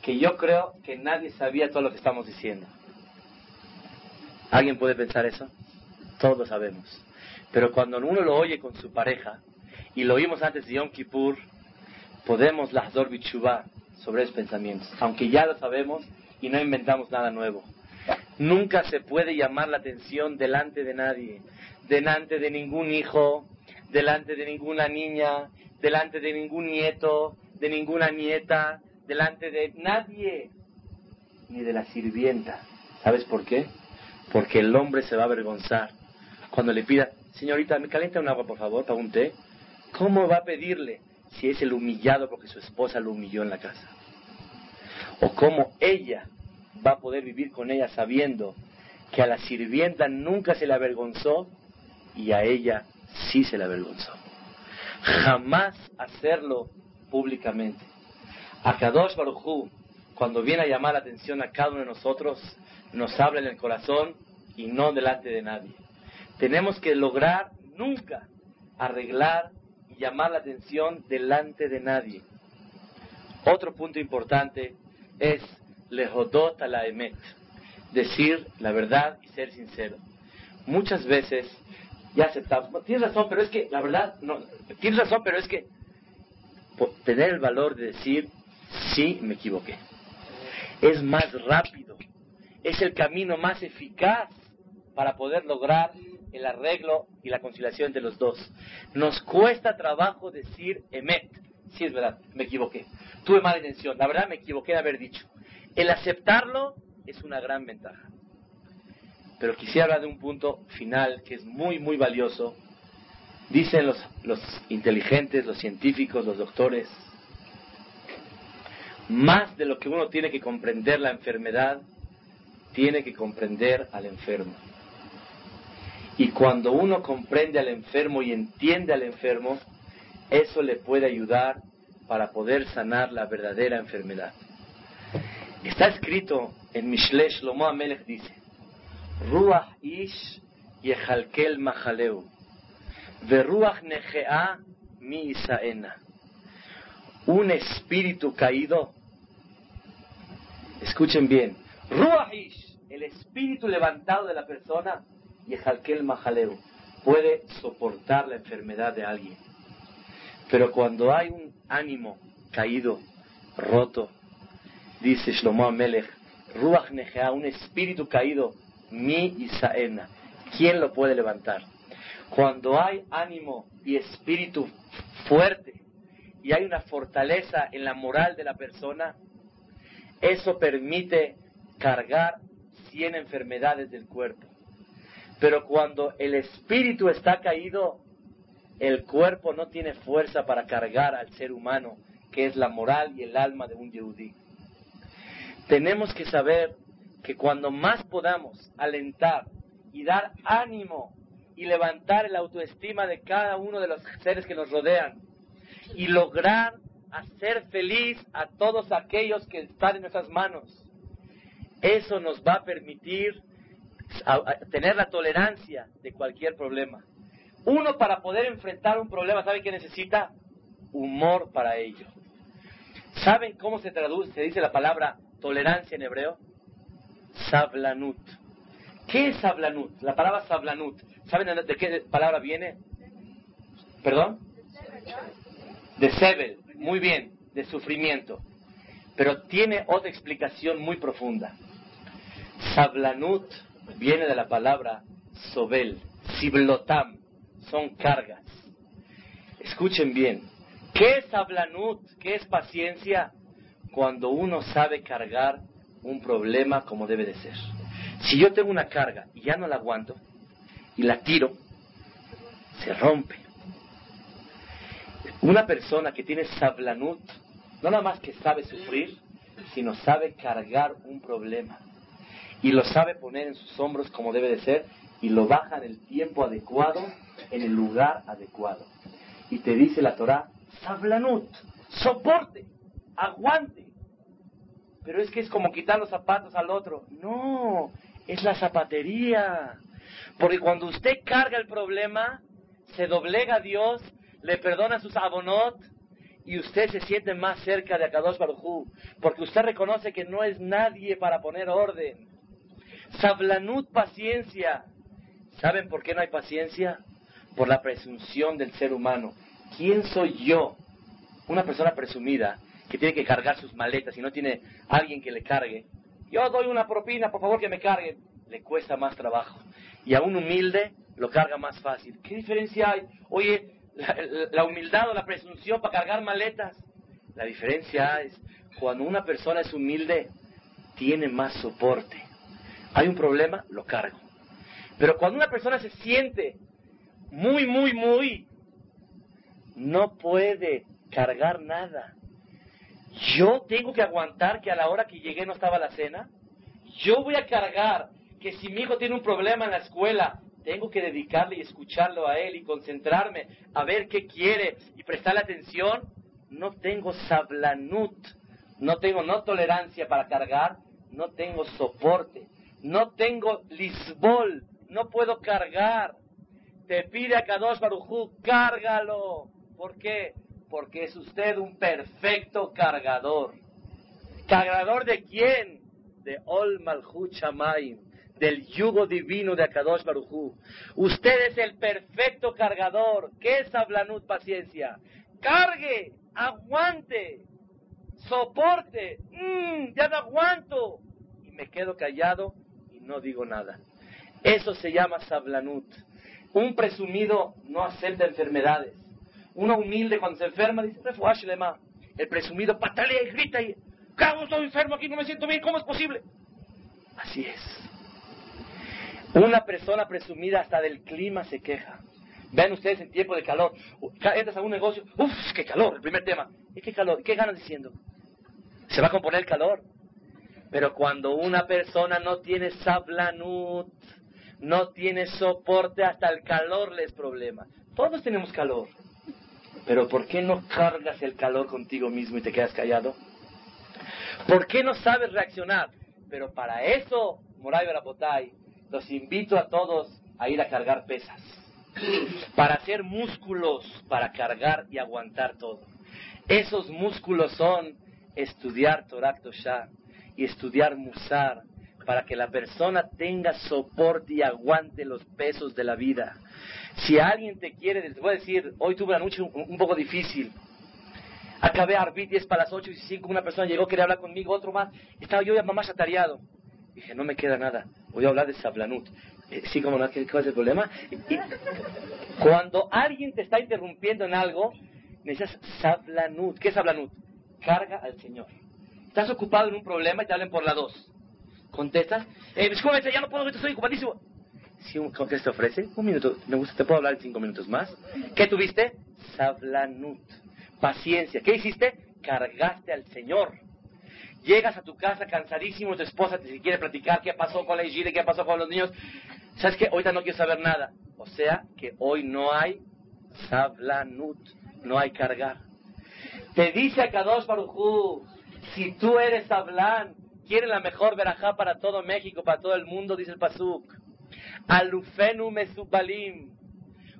Que yo creo que nadie sabía todo lo que estamos diciendo. ¿Alguien puede pensar eso? Todos sabemos. Pero cuando uno lo oye con su pareja, y lo oímos antes de Yom Kippur, podemos lahdor bichubá sobre esos pensamientos, aunque ya lo sabemos y no inventamos nada nuevo. Nunca se puede llamar la atención delante de nadie, delante de ningún hijo, delante de ninguna niña, delante de ningún nieto, de ninguna nieta, delante de nadie, ni de la sirvienta. ¿Sabes por qué? Porque el hombre se va a avergonzar. Cuando le pida, señorita, ¿me calienta un agua, por favor, para un té? ¿Cómo va a pedirle? si es el humillado porque su esposa lo humilló en la casa? ¿O cómo ella va a poder vivir con ella sabiendo que a la sirvienta nunca se le avergonzó y a ella sí se le avergonzó? Jamás hacerlo públicamente. A Kadosh cuando viene a llamar la atención a cada uno de nosotros, nos habla en el corazón y no delante de nadie. Tenemos que lograr nunca arreglar llamar la atención delante de nadie. Otro punto importante es lehodot a la emet, decir la verdad y ser sincero. Muchas veces ya aceptamos, tienes razón, pero es que, la verdad, no, tienes razón, pero es que tener el valor de decir, sí, me equivoqué. Es más rápido, es el camino más eficaz para poder lograr el arreglo y la conciliación entre los dos. Nos cuesta trabajo decir emet. Sí, es verdad, me equivoqué. Tuve mala intención. La verdad, me equivoqué de haber dicho. El aceptarlo es una gran ventaja. Pero quisiera hablar de un punto final que es muy, muy valioso. Dicen los, los inteligentes, los científicos, los doctores, más de lo que uno tiene que comprender la enfermedad, tiene que comprender al enfermo. Y cuando uno comprende al enfermo y entiende al enfermo, eso le puede ayudar para poder sanar la verdadera enfermedad. Está escrito en Mishlesh Lomo Amelech dice, Ruach ish yechalkel machaleu, veruach negea mi isaena. Un espíritu caído, escuchen bien, Ruach ish, el espíritu levantado de la persona, y Jalkel Mahaleu puede soportar la enfermedad de alguien. Pero cuando hay un ánimo caído, roto, dice Shlomo Amelech, Ruach Nehea, un espíritu caído, mi Isaena, ¿quién lo puede levantar? Cuando hay ánimo y espíritu fuerte y hay una fortaleza en la moral de la persona, eso permite cargar 100 enfermedades del cuerpo. Pero cuando el espíritu está caído, el cuerpo no tiene fuerza para cargar al ser humano, que es la moral y el alma de un yehudí. Tenemos que saber que cuando más podamos alentar y dar ánimo y levantar la autoestima de cada uno de los seres que nos rodean y lograr hacer feliz a todos aquellos que están en nuestras manos. Eso nos va a permitir tener la tolerancia de cualquier problema. Uno para poder enfrentar un problema, ¿sabe qué necesita? Humor para ello. ¿Saben cómo se traduce, se dice la palabra tolerancia en hebreo? Sablanut. ¿Qué es sablanut? La palabra sablanut. ¿Saben de qué palabra viene? ¿Perdón? De sebel. Muy bien, de sufrimiento. Pero tiene otra explicación muy profunda. Sablanut viene de la palabra sobel, siblotam, son cargas. Escuchen bien, ¿qué es sablanut? ¿Qué es paciencia? Cuando uno sabe cargar un problema como debe de ser. Si yo tengo una carga y ya no la aguanto y la tiro, se rompe. Una persona que tiene sablanut, no nada más que sabe sufrir, sino sabe cargar un problema y lo sabe poner en sus hombros como debe de ser y lo baja en el tiempo adecuado, en el lugar adecuado. Y te dice la Torah, sablanut, soporte, aguante. Pero es que es como quitar los zapatos al otro. No, es la zapatería. Porque cuando usted carga el problema, se doblega a Dios, le perdona sus abonot y usted se siente más cerca de Akadosh Baruj porque usted reconoce que no es nadie para poner orden. Sablanut, paciencia. ¿Saben por qué no hay paciencia? Por la presunción del ser humano. ¿Quién soy yo? Una persona presumida que tiene que cargar sus maletas y no tiene alguien que le cargue. Yo doy una propina, por favor que me carguen. Le cuesta más trabajo. Y a un humilde lo carga más fácil. ¿Qué diferencia hay? Oye, la, la humildad o la presunción para cargar maletas. La diferencia es cuando una persona es humilde, tiene más soporte hay un problema, lo cargo. Pero cuando una persona se siente muy, muy, muy, no puede cargar nada. Yo tengo que aguantar que a la hora que llegué no estaba la cena. Yo voy a cargar que si mi hijo tiene un problema en la escuela, tengo que dedicarle y escucharlo a él y concentrarme a ver qué quiere y prestarle atención. No tengo sablanut, no tengo no tolerancia para cargar, no tengo soporte no tengo lisbol, no puedo cargar. Te pide a Kadosh Barujú, cárgalo. ¿Por qué? Porque es usted un perfecto cargador. ¿Cargador de quién? De Ol Malhu del yugo divino de Akadosh Barujú. Usted es el perfecto cargador. ¿Qué es paciencia? Cargue, aguante, soporte. Mm, ya no aguanto. Y me quedo callado no digo nada. Eso se llama sablanut. Un presumido no acepta enfermedades. Uno humilde cuando se enferma dice, El presumido patalea y grita y, cago, estoy enfermo aquí, no me siento bien, ¿cómo es posible? Así es. Una persona presumida hasta del clima se queja. Ven ustedes en tiempo de calor. Entras a un negocio, uff, qué calor, el primer tema. ¿Y qué calor? ¿Qué ganas diciendo? ¿Se va a componer el calor? Pero cuando una persona no tiene sablanut, no tiene soporte, hasta el calor le es problema. Todos tenemos calor. Pero ¿por qué no cargas el calor contigo mismo y te quedas callado? ¿Por qué no sabes reaccionar? Pero para eso, Moray Barapotay, los invito a todos a ir a cargar pesas. Para hacer músculos, para cargar y aguantar todo. Esos músculos son estudiar Torah Shah, y estudiar Musar para que la persona tenga soporte y aguante los pesos de la vida. Si alguien te quiere, les voy a decir, hoy tuve una noche un, poco difícil. Acabé a Arbit 10 para las 8 y 5, una persona llegó, quería hablar conmigo, otro más. Estaba yo ya mamá atareado. Dije, no me queda nada, voy a hablar de Sablanut. Eh, sí, como no, ¿qué, es el problema? Cuando alguien te está interrumpiendo en algo, necesitas Sablanut. ¿Qué es Sablanut? Carga al Señor. Estás ocupado en un problema y te hablan por la dos. Contestas, eh, disculpe, ya no puedo, estoy ocupadísimo. Si un ¿qué te ofrece, un minuto, me gusta, te puedo hablar cinco minutos más. ¿Qué tuviste? Sablanut, paciencia. ¿Qué hiciste? Cargaste al Señor. Llegas a tu casa cansadísimo, tu esposa te quiere platicar qué pasó con la higiene, qué pasó con los niños. ¿Sabes qué? Ahorita no quiero saber nada. O sea que hoy no hay sablanut, no hay cargar. Te dice a Kadosh Barujú, si tú eres sablan, quieres la mejor verajá para todo México, para todo el mundo, dice el Pasuk. Alufenu mesubalim.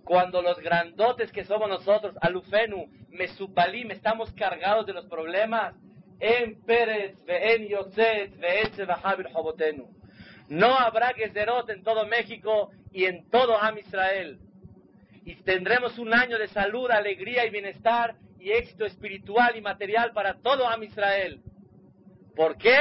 Cuando los grandotes que somos nosotros, alufenu mesubalim, estamos cargados de los problemas, en Pérez, en Yotzet, Jobotenu. No habrá Gezerot en todo México y en todo Am Israel. Y tendremos un año de salud, alegría y bienestar y éxito espiritual y material para todo Am Israel. ¿Por qué?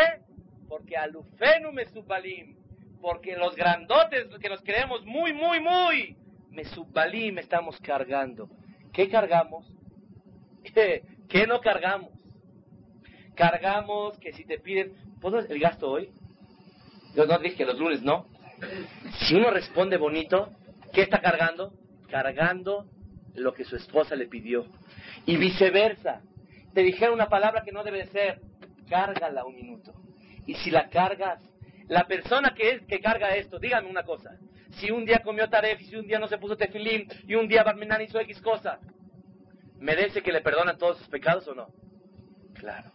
Porque alufenu mesubalim. Porque los grandotes que nos creemos muy, muy, muy, mesubalim estamos cargando. ¿Qué cargamos? ¿Qué, ¿Qué no cargamos? Cargamos que si te piden, ¿puedo el gasto hoy? Yo no dije que los lunes no. Si uno responde bonito, ¿qué está cargando? Cargando lo que su esposa le pidió. Y viceversa. Te dijeron una palabra que no debe ser, cárgala un minuto. Y si la cargas, la persona que es que carga esto, dígame una cosa. Si un día comió taref, si un día no se puso tefilín, y un día Barmenán hizo X cosa, ¿merece que le perdonen todos sus pecados o no? Claro.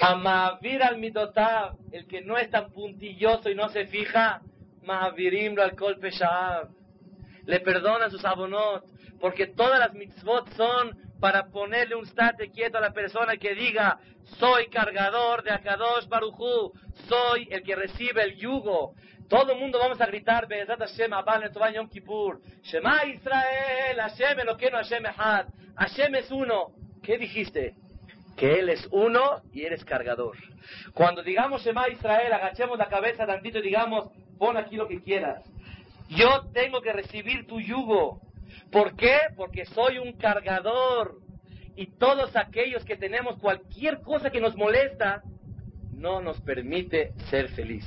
Amavir al midotav, el que no es tan puntilloso y no se fija, Mahavirimlo al kolpe Le perdona sus abonot, porque todas las mitzvot son para ponerle un state quieto a la persona que diga, soy cargador de Akadosh Baruchu, soy el que recibe el yugo. Todo el mundo vamos a gritar, Be'ezat Hashem Abal Yom Kippur, Shema Israel, Hashem Eloqueno, Hashem Ehad, Hashem es uno. ¿Qué dijiste? que Él es uno y eres cargador. Cuando digamos Shema Israel, agachemos la cabeza tantito y digamos, pon aquí lo que quieras. Yo tengo que recibir tu yugo. ¿Por qué? Porque soy un cargador. Y todos aquellos que tenemos cualquier cosa que nos molesta, no nos permite ser feliz.